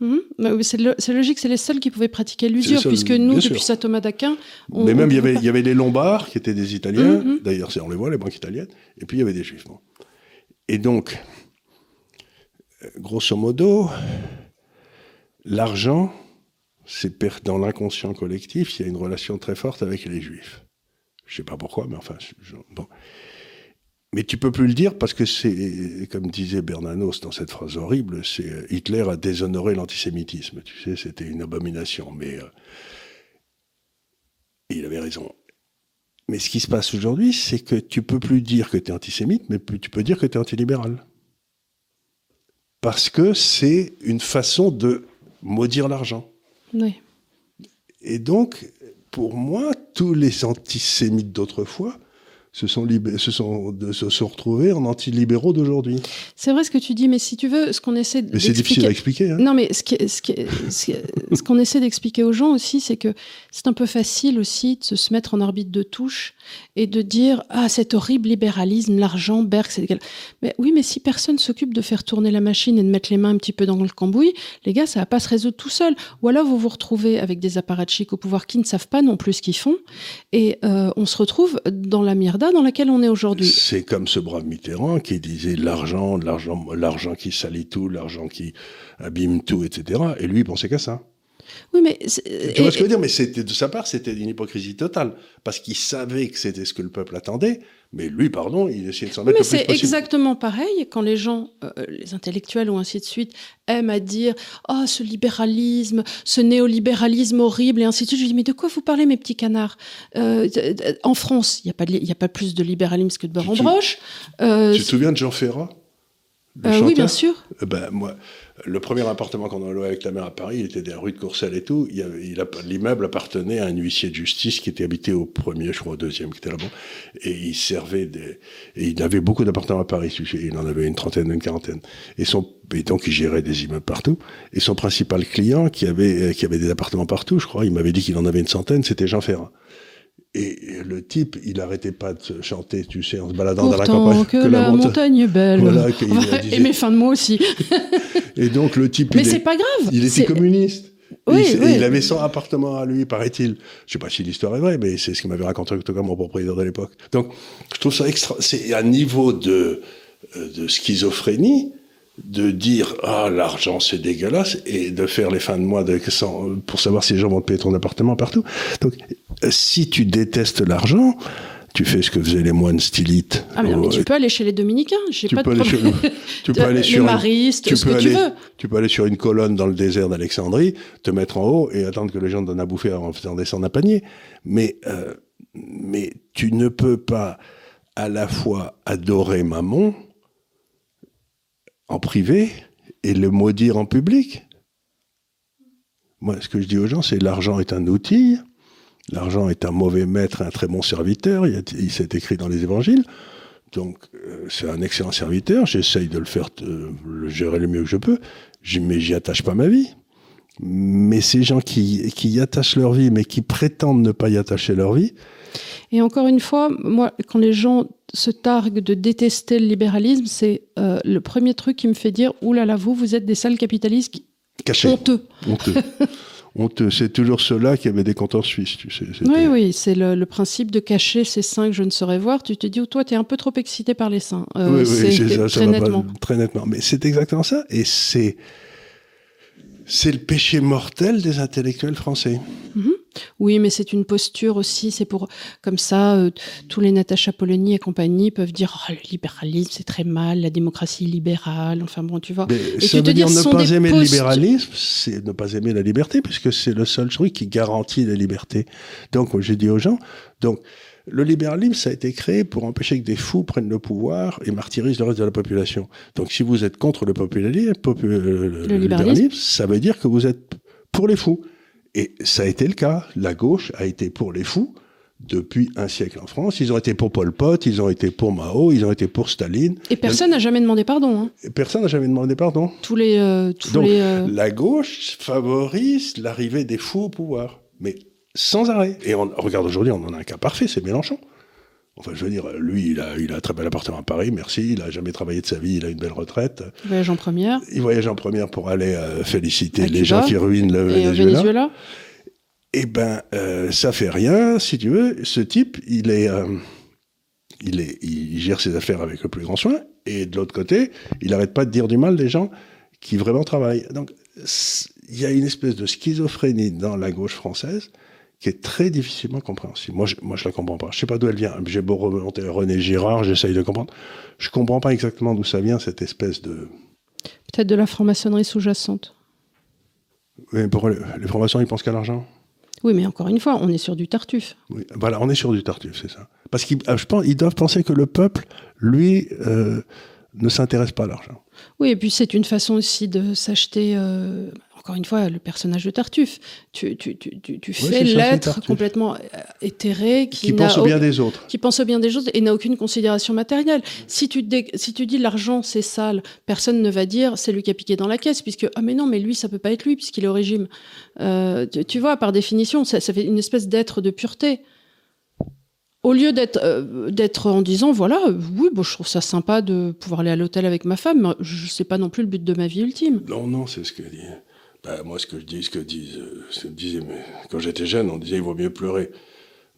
Mmh. C'est logique, c'est les seuls qui pouvaient pratiquer l'usure, puisque nous, depuis saint Thomas d'Aquin. Mais même, il y, avait, il y avait les Lombards, qui étaient des Italiens, mmh, mmh. d'ailleurs, on les voit, les banques italiennes, et puis il y avait des Juifs. Et donc, grosso modo, l'argent, c'est dans l'inconscient collectif, il y a une relation très forte avec les juifs. Je ne sais pas pourquoi, mais enfin, bon. Mais tu peux plus le dire parce que c'est, comme disait Bernanos dans cette phrase horrible, c'est euh, Hitler a déshonoré l'antisémitisme. Tu sais, c'était une abomination. Mais euh, il avait raison. Mais ce qui se passe aujourd'hui, c'est que tu peux plus dire que tu es antisémite, mais tu peux dire que tu es antilibéral parce que c'est une façon de maudire l'argent. Oui. Et donc, pour moi, tous les antisémites d'autrefois se sont, se sont, se sont retrouvés en anti-libéraux d'aujourd'hui. C'est vrai ce que tu dis, mais si tu veux, ce qu'on essaie Mais c'est difficile à expliquer. Hein. Non, mais ce qu'on ce ce essaie d'expliquer aux gens aussi, c'est que c'est un peu facile aussi de se mettre en orbite de touche et de dire Ah, cet horrible libéralisme, l'argent, Berg, c'est. Mais oui, mais si personne s'occupe de faire tourner la machine et de mettre les mains un petit peu dans le cambouis, les gars, ça va pas se résoudre tout seul. Ou alors vous vous retrouvez avec des apparatchiks au pouvoir qui ne savent pas non plus ce qu'ils font et euh, on se retrouve dans la dans laquelle on est aujourd'hui. C'est comme ce brave Mitterrand qui disait l'argent, l'argent, l'argent qui salit tout, l'argent qui abîme tout, etc. Et lui, il pensait qu'à ça. Oui, mais tu vois ce que je veux dire? Mais c'était de sa part, c'était une hypocrisie totale parce qu'il savait que c'était ce que le peuple attendait. Mais lui, pardon, il essayait de s'en mettre mais le plus c'est exactement pareil quand les gens, euh, les intellectuels ou ainsi de suite, aiment à dire oh ce libéralisme, ce néolibéralisme horrible et ainsi de suite. Je dis mais de quoi vous parlez mes petits canards euh, En France, il n'y a a pas plus de libéralisme que de beurre en broche. Euh, tu te souviens de Jean Ferrat euh, Oui, bien sûr. ben moi le premier appartement qu'on a loué avec la mère à Paris, il était des rues de Courcelles et tout. L'immeuble appartenait à un huissier de justice qui était habité au premier, je crois au deuxième, qui était là-bas. Et il servait des, et il avait beaucoup d'appartements à Paris. Il en avait une trentaine, une quarantaine. Et son, et donc il gérait des immeubles partout. Et son principal client, qui avait, qui avait des appartements partout, je crois, il m'avait dit qu'il en avait une centaine, c'était Jean Ferrat. Et le type, il arrêtait pas de chanter, tu sais, en se baladant dans la campagne. Que, que la, montagne est belle. Voilà, et mes fins de mots aussi. et donc le type. Mais c'est pas grave. Il était communiste. Oui, il, il, avait 100 appartements à lui, paraît-il. Je sais pas si l'histoire est vraie, mais c'est ce qu'il m'avait raconté en tout cas mon propriétaire de l'époque. Donc, je trouve ça extra. C'est un niveau de, euh, de schizophrénie de dire ah l'argent c'est dégueulasse et de faire les fins de mois de, pour savoir si les gens vont te payer ton appartement partout. Donc si tu détestes l'argent, tu fais ce que faisaient les moines stylites. Ah mais, tu peux aller chez les dominicains, j'ai pas de problème. tu peux aller sur maristes, tu ce que tu veux. Tu peux aller sur une colonne dans le désert d'Alexandrie, te mettre en haut et attendre que les gens te donnent à bouffer en faisant descendre un panier. Mais euh, mais tu ne peux pas à la fois adorer Mammon en privé et le maudire en public. Moi, ce que je dis aux gens, c'est l'argent est un outil, l'argent est un mauvais maître, un très bon serviteur, il, s'est écrit dans les évangiles. Donc, euh, c'est un excellent serviteur, j'essaye de le faire, euh, le gérer le mieux que je peux, mais j'y attache pas ma vie. Mais ces gens qui, qui y attachent leur vie, mais qui prétendent ne pas y attacher leur vie. Et encore une fois, moi, quand les gens se targue de détester le libéralisme, c'est euh, le premier truc qui me fait dire là, vous, vous êtes des sales capitalistes honteux. Honteux. C'est toujours ceux-là qui avaient des comptes en Suisse, tu sais. Oui, oui, c'est le, principe de cacher ces seins que je ne saurais voir. Tu te dis, oh, toi, tu es un peu trop excité par les seins. Euh, oui, oui, c'est très nettement. très nettement. Mais c'est exactement ça. Et c'est c'est le péché mortel des intellectuels français. Mhm. Oui, mais c'est une posture aussi. C'est pour comme ça, euh, tous les Natacha Polony et compagnie peuvent dire oh, le libéralisme c'est très mal, la démocratie libérale. Enfin bon, tu vois. Mais et ça veut dire, ne pas aimer le libéralisme, c'est ne pas aimer la liberté, puisque c'est le seul truc qui garantit la liberté. Donc, j'ai dit aux gens, donc le libéralisme, ça a été créé pour empêcher que des fous prennent le pouvoir et martyrisent le reste de la population. Donc si vous êtes contre le, populisme, euh, le, libéralisme, ça veut dire que vous êtes pour les fous. Et ça a été le cas. La gauche a été pour les fous depuis un siècle en France. Ils ont été pour Pol Pot, ils ont été pour Mao, ils ont été pour Staline. Et personne n'a jamais demandé pardon. Hein. Personne n'a jamais demandé pardon. Tous les. Euh, tous Donc, les, euh, la gauche favorise l'arrivée des fous au pouvoir. Mais sans arrêt. Et on regarde aujourd'hui, on en a un cas parfait, c'est Mélenchon. Enfin, je veux dire, lui, il a, il a un très bel appartement à Paris, merci. Il a jamais travaillé de sa vie, il a une belle retraite. Il voyage en première. Il voyage en première pour aller euh, féliciter les gens qui ruinent le et Venezuela. Eh ben, euh, ça fait rien, si tu veux. Ce type, il est, euh, il est, il gère ses affaires avec le plus grand soin. Et de l'autre côté, il n'arrête pas de dire du mal des gens qui vraiment travaillent. Donc, il y a une espèce de schizophrénie dans la gauche française qui est très difficilement compréhensible. Moi, je, moi, je la comprends pas. Je sais pas d'où elle vient. J'ai beau remonter René Girard, j'essaye de comprendre. Je comprends pas exactement d'où ça vient, cette espèce de... Peut-être de la franc-maçonnerie sous-jacente. Oui, pour les, les francs-maçons, ils pensent qu'à l'argent? Oui, mais encore une fois, on est sur du tartuffe. Oui, voilà, on est sur du tartuffe, c'est ça. Parce qu'ils pense, ils doivent penser que le peuple, lui, euh, ne s'intéresse pas à l'argent. Oui, et puis c'est une façon aussi de s'acheter. Euh, encore une fois, le personnage de Tartuffe. Tu, tu, tu, tu fais l'être complètement euh, éthéré, qui, pense au bien des autres. Qui pense au bien des autres et n'a aucune considération matérielle. Si tu, si tu dis l'argent c'est sale, personne ne va dire c'est lui qui a piqué dans la caisse, puisque ah mais non, mais lui ça peut pas être lui puisqu'il est au régime. Euh, tu, vois, par définition, ça, ça fait une espèce d'être de pureté au lieu d'être euh, d'être en disant voilà oui bon, je trouve ça sympa de pouvoir aller à l'hôtel avec ma femme mais je sais pas non plus le but de ma vie ultime non non c'est ce que dit bah, moi, ce que je dis, ce que disent, euh, ce quand j'étais jeune, on disait il vaut mieux pleurer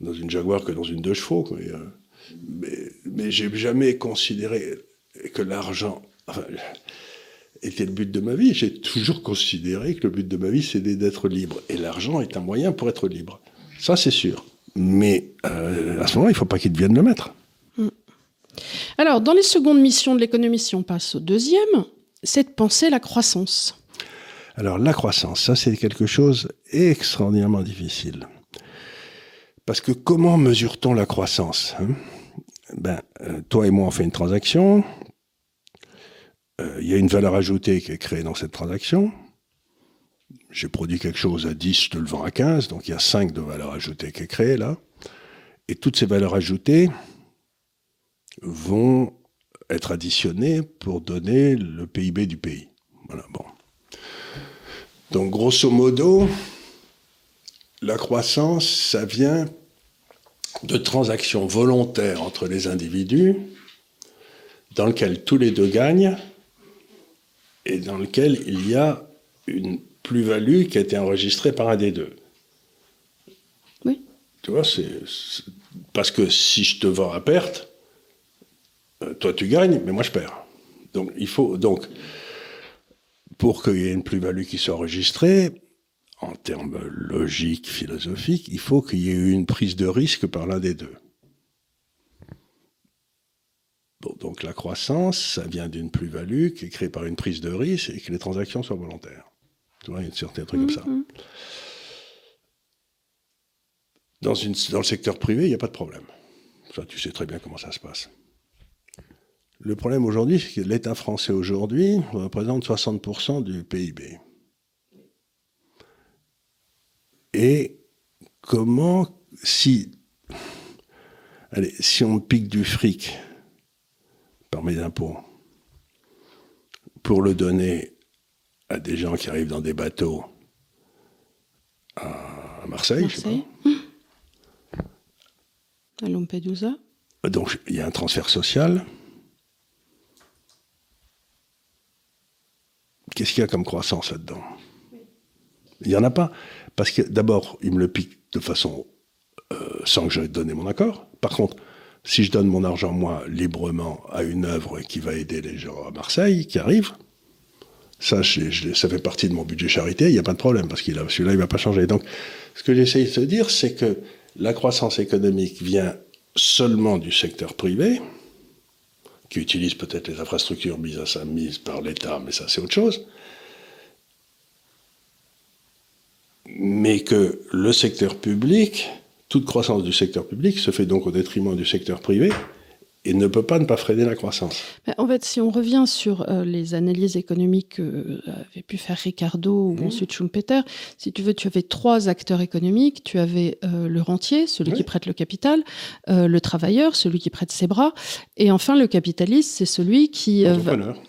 dans une Jaguar que dans une deux chevaux. Euh, mais, mais, j'ai jamais considéré que l'argent était le but de ma vie. J'ai toujours considéré que le but de ma vie, c'était d'être libre. Et l'argent est un moyen pour être libre. Ça, c'est sûr. Mais euh, à ce moment, il ne faut pas qu'il devienne le maître. Alors, dans les secondes missions de l'économie, si on passe au deuxième, c'est de penser la croissance. Alors la croissance, ça c'est quelque chose extraordinairement difficile. Parce que comment mesure-t-on la croissance hein? Ben, euh, toi et moi on fait une transaction. Euh, il y a une valeur ajoutée qui est créée dans cette transaction. J'ai produit quelque chose à 10, je te le vends à 15, donc il y a 5 de valeur ajoutée qui est créée là. Et toutes ces valeurs ajoutées vont être additionnées pour donner le PIB du pays. Voilà, bon. Donc grosso modo, la croissance, ça vient de transactions volontaires entre les individus dans lesquelles tous les deux gagnent et dans lesquelles il y a une plus-value qui a été enregistrée par un des deux. Oui. Tu vois, c'est parce que si je te vends à perte, euh, toi tu gagnes, mais moi je perds. Donc il faut donc pour qu'il y ait une plus-value qui soit enregistrée, en termes logiques, philosophiques, il faut qu'il y ait eu une prise de risque par l'un des deux. donc la croissance, ça vient d'une plus-value qui est créée par une prise de risque et que les transactions soient volontaires. Tu vois, il y a certains trucs comme ça. Mm-hmm. Dans, une, dans le secteur privé, il n'y a pas de problème. Ça, tu sais très bien comment ça se passe. Le problème aujourd'hui, c'est que l'État français aujourd'hui représente 60% du PIB. Et comment, si, allez, si on pique du fric par mes impôts pour le donner à des gens qui arrivent dans des bateaux à Marseille, Marseille. à Lampedusa. Donc il y a un transfert social. Qu'est-ce qu'il y a comme croissance là-dedans? Il n'y en a pas. Parce que d'abord, il me le pique de façon euh, sans que j'aie donné mon accord. Par contre, si je donne mon argent, moi, librement à une œuvre qui va aider les gens à Marseille, qui arrivent, ça, ça fait partie de mon budget charité, il n'y a pas de problème, parce que celui-là, il ne va pas changer. Donc, ce que j'essaye de se dire, c'est que la croissance économique vient seulement du secteur privé, qui utilisent peut-être les infrastructures mises, à sa, mise par l'État, mais ça c'est autre chose. Mais que le secteur public, toute croissance du secteur public se fait donc au détriment du secteur privé, et ne peut pas ne pas freiner la croissance. En fait, si on revient sur euh, les analyses économiques que euh, avait pu faire Ricardo ou mmh. ensuite Schumpeter, si tu veux, tu avais trois acteurs économiques. Tu avais euh, le rentier, celui qui prête le capital, le travailleur, celui qui prête ses bras, et enfin le capitaliste, c'est celui qui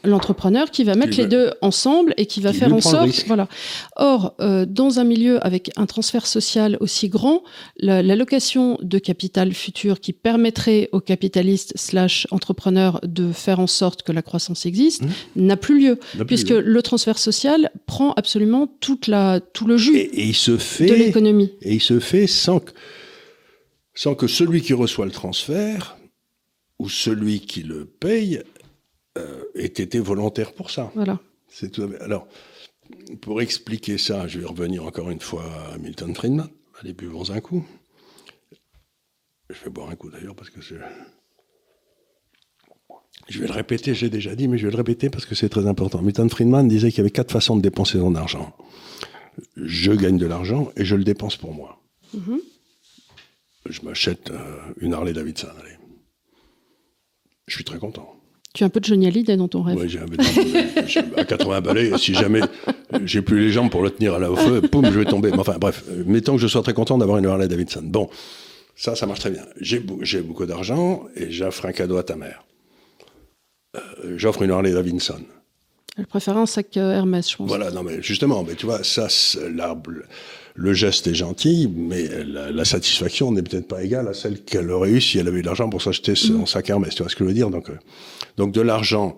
l'entrepreneur qui va mettre les deux ensemble et qui va faire en sorte, voilà. Or, dans un milieu avec un transfert social aussi grand, l'allocation de capital futur qui permettrait aux capitalistes slash entrepreneur de faire en sorte que la croissance existe mmh. n'a plus lieu, puisque le transfert social prend absolument toute la, tout le jus et, il se fait, de l'économie. Et il se fait sans que, sans que celui qui reçoit le transfert ou celui qui le paye euh, ait été volontaire pour ça. Voilà. C'est tout. Alors, pour expliquer ça, je vais revenir encore une fois à Milton Friedman. Allez, buvons un coup. Je vais boire un coup d'ailleurs parce que c'est... Je vais le répéter, j'ai déjà dit, mais je vais le répéter parce que c'est très important. Milton Friedman disait qu'il y avait quatre façons de dépenser son argent. Je gagne de l'argent et je le dépense pour moi. Je m'achète euh, une Harley Davidson, allez. Je suis très content. Tu as un peu de Johnny Hallyday dans ton rêve. Oui, j'ai un peu de- à 80 balais, si jamais j'ai plus les jambes pour le tenir à la au feu, poum, je vais tomber. Mais enfin, bref, euh, mettons que je sois très content d'avoir une Harley Davidson. Bon, ça, ça marche très bien. J'ai beaucoup d'argent et j'offre un cadeau à ta mère. Euh, j'offre une Harley Davidson. Elle préférait un sac euh, Hermès, je pense. Voilà, non, mais justement, mais tu vois, ça, c'est- la- le geste est gentil, mais la, la satisfaction n'est peut-être pas égale à celle qu'elle aurait eue si elle avait eu de l'argent pour s'acheter son sac Hermès. Tu vois ce que je veux dire? Donc, euh, donc, de l'argent,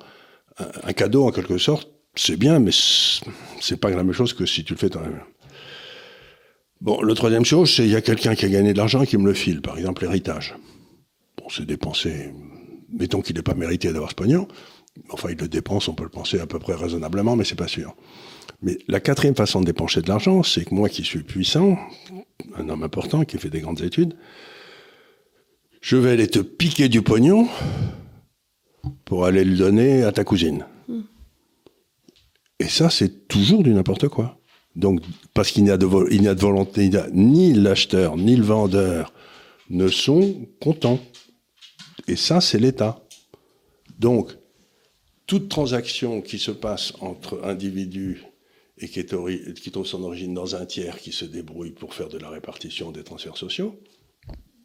un, un cadeau en quelque sorte, c'est bien, mais c'est c'est pas la même chose que si tu le fais toi-même. Bon, le troisième chose, c'est il y a quelqu'un qui a gagné de l'argent et qui me le file, par exemple l'héritage. Bon, c'est dépensé, mettons qu'il n'ait pas mérité d'avoir ce pognon. Enfin, il le dépense, on peut le penser à peu près raisonnablement, mais c'est pas sûr. Mais la quatrième façon de dépenser de l'argent, c'est que moi qui suis puissant, un homme important qui fait des grandes études, je vais aller te piquer du pognon pour aller le donner à ta cousine. Et ça, c'est toujours du n'importe quoi. Donc, parce qu'il n'y a, de vo- il n'y a de volonté, il n'y a- ni l'acheteur, ni le vendeur ne sont contents. Et ça, c'est l'État. Donc, toute transaction qui se passe entre individus et qui, est ori- qui trouve son origine dans un tiers qui se débrouille pour faire de la répartition des transferts sociaux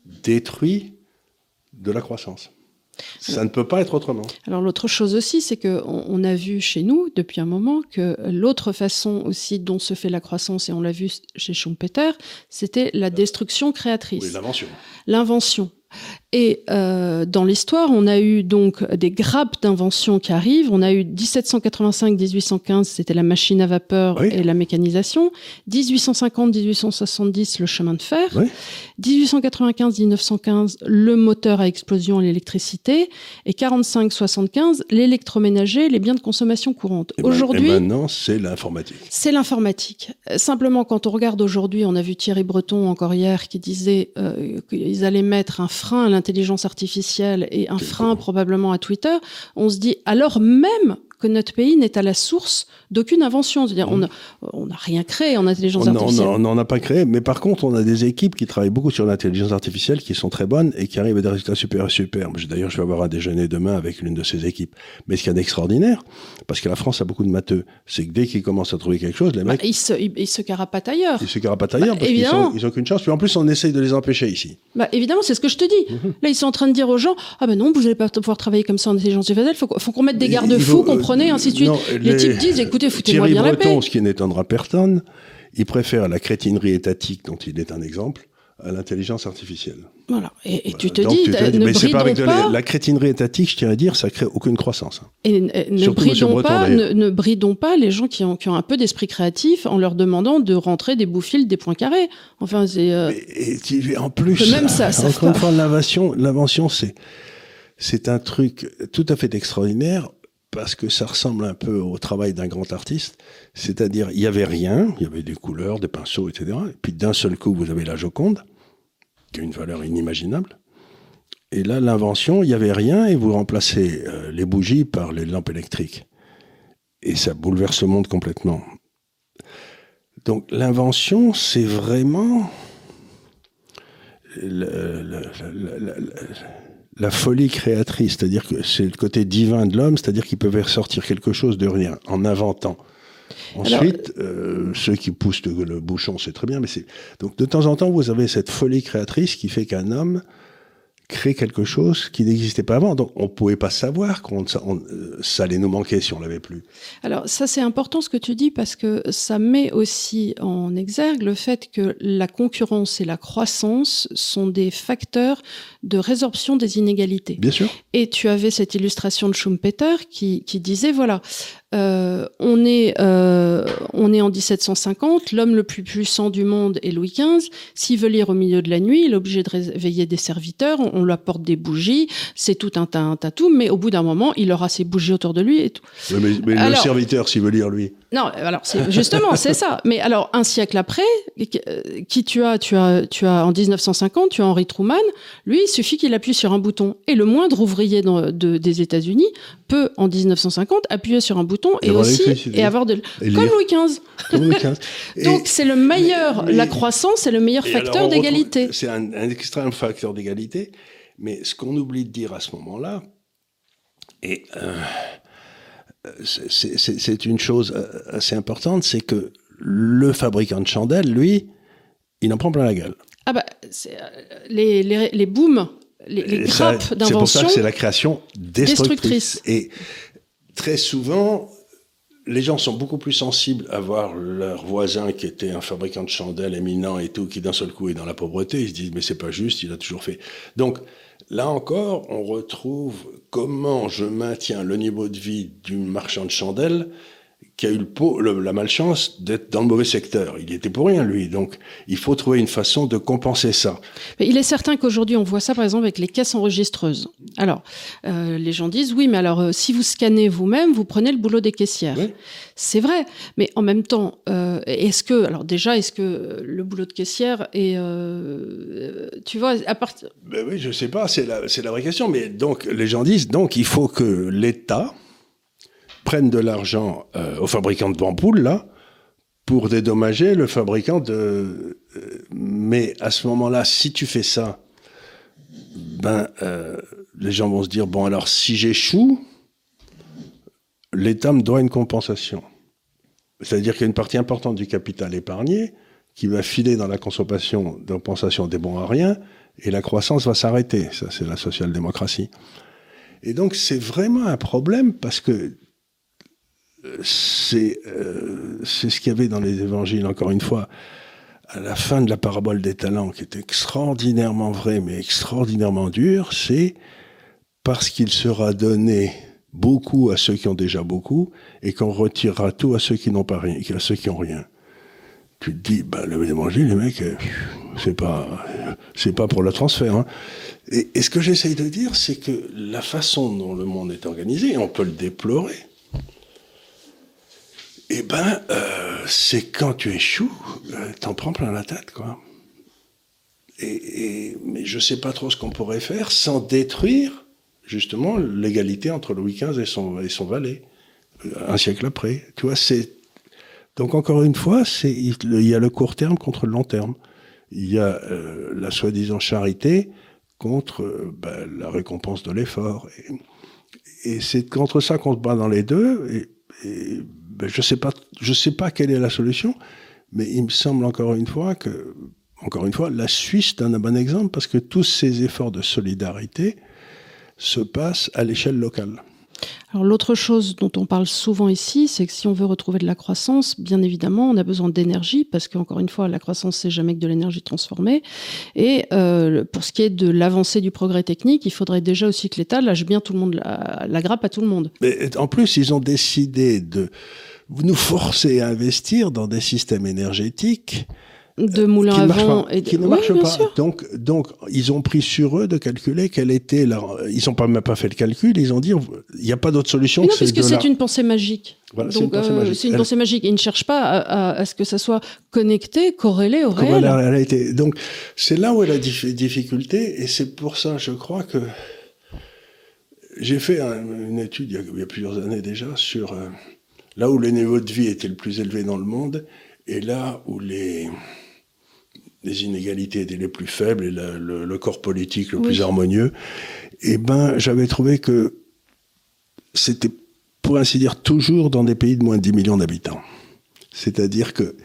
détruit de la croissance. Ça ne peut pas être autrement. Alors l'autre chose aussi, c'est que on, on a vu chez nous depuis un moment que l'autre façon aussi dont se fait la croissance, et on l'a vu chez Schumpeter, c'était la destruction créatrice, Oui, l'invention. l'invention. Et euh, dans l'histoire, on a eu donc des grappes d'inventions qui arrivent. On a eu 1785-1815, c'était la machine à vapeur Oui. et la mécanisation. 1850-1870, le chemin de fer. Oui. 1895-1915, le moteur à explosion et l'électricité. Et 45-75, l'électroménager, les biens de consommation courante. Et ben- Aujourd'hui, et maintenant, c'est l'informatique. c'est l'informatique. Euh, Simplement, quand on regarde aujourd'hui, on a vu Thierry Breton encore hier qui disait euh, qu'ils allaient mettre un frein à l'intelligence artificielle et un frein probablement à Twitter. On se dit alors même que notre pays n'est à la source d'aucune invention. C'est-à-dire, on n'a on n'a rien créé en intelligence On artificielle. on n'en a pas créé, mais par contre, on a des équipes qui travaillent beaucoup sur l'intelligence artificielle, qui sont très bonnes et qui arrivent à des résultats super superbes. D'ailleurs, je vais avoir un déjeuner demain avec l'une de ces équipes. Mais ce qu'il y a d'extraordinaire, parce que la France a beaucoup de matheux, c'est que dès qu'ils commencent à trouver quelque chose, les Bah, mecs, ils, se, ils, ils se carapatent ailleurs. ils se carapatent ailleurs Bah, parce qu'ils évidemment. sont- ils ont qu'une chance. Puis en plus, on essaye de les empêcher ici. Bah, évidemment, c'est ce que je te dis. Mhm. Là, ils sont en train de dire aux gens Ah ben non, vous n'allez pas pouvoir travailler comme ça en intelligence artificielle, il faut, qu'on- faut qu'on mette des garde-fous, faut- comprenez, ainsi de suite. non, les, types disent Écoutez, foutez-moi bien la Breton, paix. ce qui n'étonnera personne, il préfère la crétinerie étatique, dont il est un exemple, à l'intelligence artificielle. Voilà. Et, et tu te dis, tu te dis, ne mais c'est pas avec bridons de la- pas, la crétinerie étatique, je tiens à dire, ça crée aucune croissance. hein. et, et ne, Surtout bridons Breton, pas ne, bridons pas les gens qui ont, qui ont un peu d'esprit créatif en leur demandant de rentrer des bouts-fils, des points carrés. Enfin, c'est. euh, Et, en plus, même ça, ça encore une fois, l'invention, l'invention, c'est, c'est un truc tout à fait extraordinaire parce que ça ressemble un peu au travail d'un grand artiste. C'est-à-dire, il y avait rien, il y avait des couleurs, des pinceaux, etc. Et puis d'un seul coup, vous avez la Joconde, qui a une valeur inimaginable. Et là, l'invention, il y avait rien et vous remplacez euh, les bougies par les lampes électriques. Et ça bouleverse le monde complètement. Donc l'invention, c'est vraiment le- le- le- la folie créatrice, c'est-à-dire que c'est le côté divin de l'homme, c'est-à-dire qu'il peut faire sortir quelque chose de rien en inventant. Ensuite, euh, ceux qui poussent le, le bouchon, c'est très bien, mais c'est donc de temps en temps, vous avez cette folie créatrice qui fait qu'un homme crée quelque chose qui n'existait pas avant. Donc, on pouvait pas savoir qu'on on- euh, ça allait nous manquer si on l'avait plus. Alors ça c'est important ce que tu dis parce que ça met aussi en exergue le fait que la concurrence et la croissance sont des facteurs de résorption des inégalités. Bien sûr. Et tu avais cette illustration de Schumpeter qui, qui disait voilà, euh, on, est, euh, on est en 1750, l'homme le plus puissant du monde est Louis XV. S'il veut lire au milieu de la nuit, il est obligé de réveiller des serviteurs, on, on lui apporte des bougies, c'est tout un tas, un tas tout, mais au bout d'un moment, il aura ses bougies autour de lui et tout. Oui, mais, mais le serviteur, s'il veut lire, lui. Non, alors justement c'est ça. Mais alors un siècle après, euh, qui tu as, tu as, tu as en 1950, tu as Henry Truman. Lui, il suffit qu'il appuie sur un bouton et le moindre ouvrier dans- de- des États-Unis peut en 1950 appuyer sur un bouton Et aussi et avoir de Et comme. Louis XV. Comme Louis XV. Et- Donc c'est le meilleur, mais- la croissance, c'est le meilleur facteur d'égalité. C'est un, un extrême facteur d'égalité. Mais ce qu'on oublie de dire à ce moment-là, Et c'est une chose assez importante, c'est que le fabricant de chandelles, lui, il en prend plein la gueule. Ah bah, les, les, les booms, les, les grappes d'invention. C'est pour ça que c'est la création destructrice. Et très souvent, les gens sont beaucoup plus sensibles à voir leur voisin qui était un fabricant de chandelles éminent et tout, qui d'un seul coup est dans la pauvreté. Ils se disent, mais c'est pas juste, il a toujours fait. Donc, là encore, on retrouve comment je maintiens le niveau de vie du marchand de chandelles qui a eu le, la malchance d'être dans le mauvais secteur. Il était pour rien, lui. Donc, il faut trouver une façon de compenser ça. Mais il est certain qu'aujourd'hui, on voit ça, par exemple, avec les caisses enregistreuses. Alors, euh, les gens disent, oui, mais alors, euh, si vous scannez vous-même, vous prenez le boulot des caissières. C'est vrai. Mais en même temps, euh, est-ce que, alors déjà, est-ce que le boulot de caissière est, tu vois, à partir... Ben oui, je sais pas, c'est la, c'est la vraie question. Mais donc, les gens disent, donc, il faut que l'État prennent de l'argent euh, aux fabricants de bamboules, là, pour dédommager le fabricant de... Euh, mais à ce moment-là, si tu fais ça, ben, euh, les gens vont se dire, bon, alors si j'échoue, l'État me doit une compensation. C'est-à-dire qu'il y a une partie importante du capital épargné qui va filer dans la consommation compensation des bons à rien, et la croissance va s'arrêter. Ça, c'est la social-démocratie. Et donc, c'est vraiment un problème parce que c'est euh, c'est ce qu'il y avait dans les évangiles, encore une fois, à la fin de la parabole des talents, qui est extraordinairement vrai, mais extraordinairement dur, c'est parce qu'il sera donné beaucoup à ceux qui ont déjà beaucoup, et qu'on retirera tout à ceux qui n'ont pas rien, à ceux qui ont rien. Tu te dis, bah, l'évangile, les mecs, euh, c'est pas, c'est pas pour le transfert. Hein. Et, et, ce que j'essaye de dire, c'est que la façon dont le monde est organisé, on peut le déplorer, eh ben, euh, c'est quand tu échoues, euh, t'en prends plein la tête, quoi. Et, mais je sais pas trop ce qu'on pourrait faire sans détruire, justement, l'égalité entre Louis XV et son, et son valet, euh, un siècle après. Tu vois, c'est. Donc, encore une fois, c'est, il y a le court terme contre le long terme. Il y a la soi-disant charité contre ben, la récompense de l'effort. Et, et c'est contre ça qu'on se bat dans les deux. Et, et ben, je sais pas, sais pas quelle est la solution, mais il me semble encore une fois que, encore une fois, la Suisse donne un bon exemple parce que tous ces efforts de solidarité se passent à l'échelle locale. Alors l'autre chose dont on parle souvent ici, c'est que si on veut retrouver de la croissance, bien évidemment, on a besoin d'énergie, parce qu'encore une fois, la croissance, c'est jamais que de l'énergie transformée. Et euh, pour ce qui est de l'avancée du progrès technique, il faudrait déjà aussi que l'État lâche bien tout le monde, la, la grappe à tout le monde. Mais en plus, ils ont décidé de nous forcer à investir dans des systèmes énergétiques de moulins à vent et qui ne marchent pas. Donc, donc, ils ont pris sur eux de calculer quelle était leur. Ils n'ont pas même pas fait le calcul. Ils ont dit, il n'y a pas d'autre solution. Mais non, parce que c'est une pensée magique. Voilà, c'est une pensée euh, magique. C'est une pensée magique. Ils ne cherchent pas à, à, à, ce que ça soit connecté, corrélé au réel. Réalité. Donc, c'est là où est la difficulté, et c'est pour ça, je crois que j'ai fait un, une étude il y, a, il y, a, plusieurs années déjà sur euh, là où le niveau de vie était le plus élevé dans le monde et là où les les inégalités étaient les plus faibles et le, le, le corps politique le oui. plus harmonieux, eh ben, j'avais trouvé que c'était, pour ainsi dire, toujours dans des pays de moins de 10 millions d'habitants. C'est-à-dire que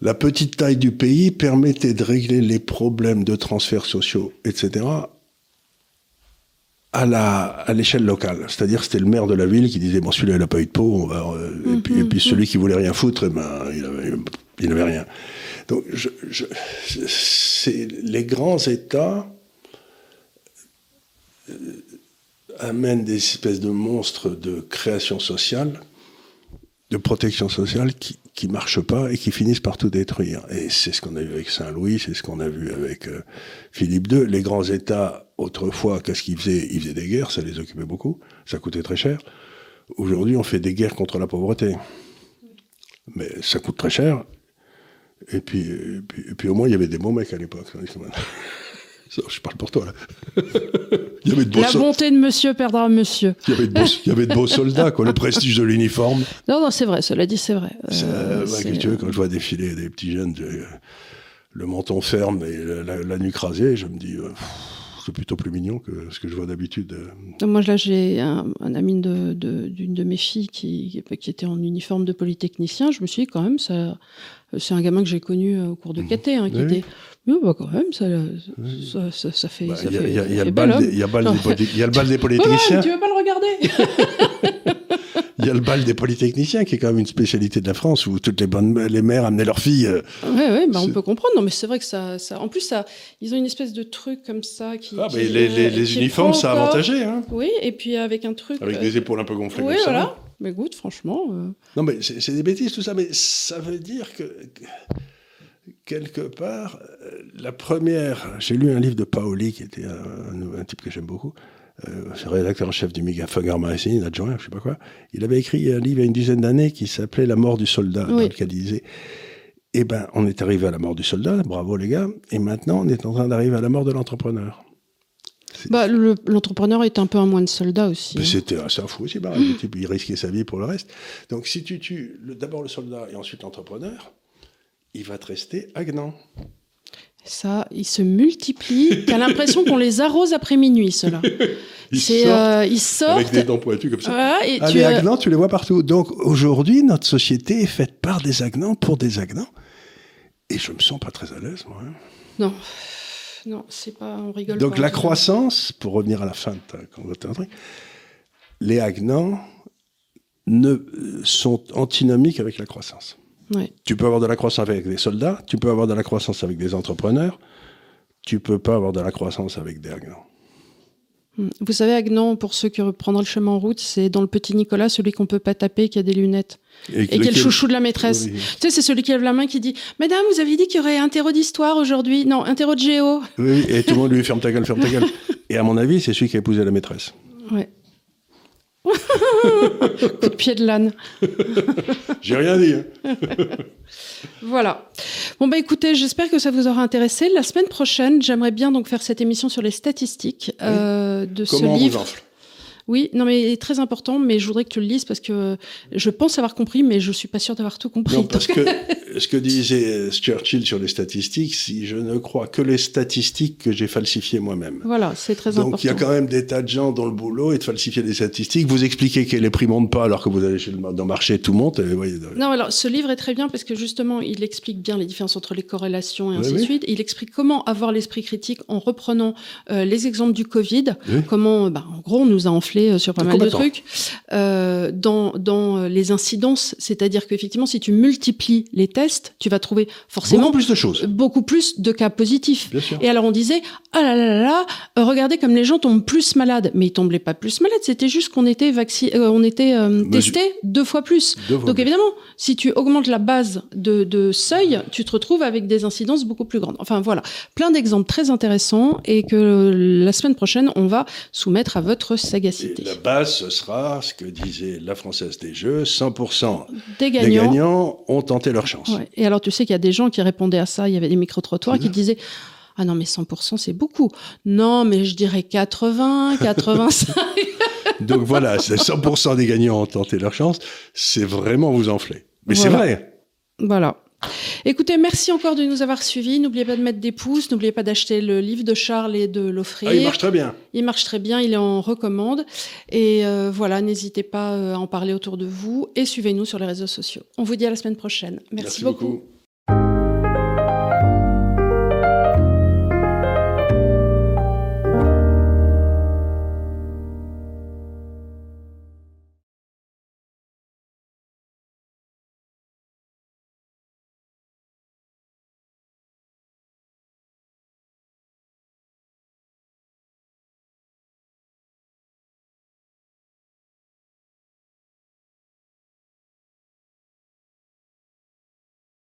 la petite taille du pays permettait de régler les problèmes de transferts sociaux, etc., à la à l'échelle locale. C'est-à-dire c'était le maire de la ville qui disait bon celui-là il n'a pas eu de peau, on va, euh, mm -hmm. et, puis, et puis celui qui voulait rien foutre, eh ben il avait, il n'avait rien. Donc, les grands États euh, amènent des espèces de monstres de création sociale, de protection sociale qui qui marchent pas et qui finissent par tout détruire. Et c'est ce qu'on a vu avec Saint-Louis, c'est ce qu'on a vu avec euh, Philippe II. Les grands États, autrefois, qu'est-ce qu'ils faisaient? Ils faisaient des guerres, ça les occupait beaucoup, ça coûtait très cher. Aujourd'hui, on fait des guerres contre la pauvreté. Mais ça coûte très cher, et puis, et puis, et puis, au moins, il y avait des bons mecs à l'époque. Je parle pour toi, là. il y avait de beaux La bonté de monsieur perdra monsieur. Il y avait de beaux, il y avait de beaux soldats, quoi, le prestige de l'uniforme. Non, non, c'est vrai, cela dit, c'est vrai. Euh, ouais, tu veux, quand je vois défiler des petits jeunes, de, le menton ferme et la, la, la nuque rasée, je me dis, euh, c'est plutôt plus mignon que ce que je vois d'habitude. Moi, là, j'ai un, ami d'une de, d'une de, mes filles qui, qui était en uniforme de polytechnicien. Je me suis dit, quand même, ça, c'est un gamin que j'ai connu au cours de mmh. KT, hein, qui était oui, bah quand même, ça, ça, ça, fait. Il y, a le bal des, polytechniciens. tu veux pas le regarder Il y a le bal des polytechniciens qui est quand même une spécialité de la France où toutes les bonnes les mères amenaient leurs filles. Oui, ouais, bah on peut comprendre. Non, mais c'est vrai que ça, ça, en plus, ça, ils ont une espèce de truc comme ça qui. Ah, mais les, les, les uniformes, ça a avantagé. Hein. Oui, et puis avec un truc. Avec des épaules un peu gonflées. Oui, comme voilà. Ça. Mais écoute, franchement. Euh... Non, mais c'est des bêtises tout ça, mais ça veut dire que quelque part, euh, la première, j'ai lu un livre de Paoli, qui était un, type que j'aime beaucoup, euh, rédacteur en chef du Megafager Magazine, adjoint, je sais pas quoi. Il avait écrit un livre il y a une dizaine d'années qui s'appelait La mort du soldat, dans lequel il disait Eh ben, on est arrivé à la mort du soldat, bravo les gars, et maintenant on est en train d'arriver à la mort de l'entrepreneur. Bah, L'entrepreneur est un peu un moine soldat aussi. Hein. C'était un fou aussi, bah, il risquait sa vie pour le reste. Donc si tu tues d'abord le soldat et ensuite l'entrepreneur, il va te rester Agnan. Ça, ils se multiplient. T'as l'impression qu'on les arrose après minuit, ceux-là. ils, sortent euh, ils, sortent avec des dents pointues comme ça. et ah, les Agnans, tu les vois partout. Donc aujourd'hui, notre société est faite par des Agnans pour des Agnans. Et je me sens pas très à l'aise, moi. Hein. Non. Non, c'est pas. On rigole Donc la croissance, pour revenir à la fin de ta les Agnans ne, sont antinomiques avec la croissance. Tu peux avoir de la croissance avec des soldats, tu peux avoir de la croissance avec des entrepreneurs, tu peux pas avoir de la croissance avec des Agnans. Hmm. Vous savez, Agnan, pour ceux qui reprendront le chemin en route, c'est dans le petit Nicolas, celui qu'on peut pas taper, qui a des lunettes. Et, qui est le chouchou de la maîtresse. Tu sais, c'est celui qui lève la main qui dit Madame, vous avez dit qu'il y aurait un terreau d'histoire aujourd'hui. Non, un terreau de géo. Oui, et tout le monde lui ferme ta gueule, ferme ta gueule. Et à mon avis, c'est celui qui a épousé la maîtresse. Ouais. Coup de pied de l'âne. J'ai rien dit. Hein. voilà. Bon bah écoutez, j'espère que ça vous aura intéressé. La semaine prochaine, j'aimerais bien donc faire cette émission sur les statistiques euh, de ce livre. Oui, non, mais très important, mais je voudrais que tu le lises parce que je pense avoir compris, mais je suis pas sûr d'avoir tout compris. Non, parce que ce que disait Churchill sur les statistiques, si je ne crois que les statistiques que j'ai falsifiées moi-même. Voilà, c'est très important. Donc il y a quand même des tas de gens dont le boulot est de falsifier des statistiques. Vous expliquez que les prix montent pas alors que vous allez chez le, dans le marché, tout monte. Et voyez, non, alors ce livre est très bien parce que justement, il explique bien les différences entre les corrélations et ainsi de suite. Il explique comment avoir l'esprit critique en reprenant euh, les exemples du Covid, comment, bah, en gros, on nous a enflé euh, sur pas mal de trucs, euh, dans, dans les incidences, c'est-à-dire qu'effectivement, si tu multiplies les tests, tu vas trouver forcément beaucoup plus de choses, beaucoup plus de cas positifs. Et alors on disait, ah là là là, euh, regardez comme les gens tombent plus malades, mais ils tombaient pas plus malades, c'était juste qu'on était vacciné, on était testé deux fois plus. Donc évidemment, si tu augmentes la base de, de seuil, tu te retrouves avec des incidences beaucoup plus grandes. Enfin voilà, plein d'exemples très intéressants et que la semaine prochaine, on va soumettre à votre sagacité la base, ce sera ce que disait la Française des Jeux, 100% des gagnants. ont tenté leur chance. Et alors tu sais qu'il y a des gens qui répondaient à ça, il y avait des micro-trottoirs qui disaient ah non mais 100% c'est beaucoup. Non mais je dirais 80, 85. Donc voilà, c'est 100% des gagnants ont tenté leur chance, c'est vraiment vous enfler. Mais c'est vrai. Voilà. Écoutez, merci encore de nous avoir suivis. N'oubliez pas de mettre des pouces, n'oubliez pas d'acheter le livre de Charles et de l'offrir. Ah, il marche très bien. Il marche très bien, il est en recommande. Et euh, voilà, n'hésitez pas euh, à en parler autour de vous et suivez-nous sur les réseaux sociaux. On vous dit à la semaine prochaine. Merci, beaucoup.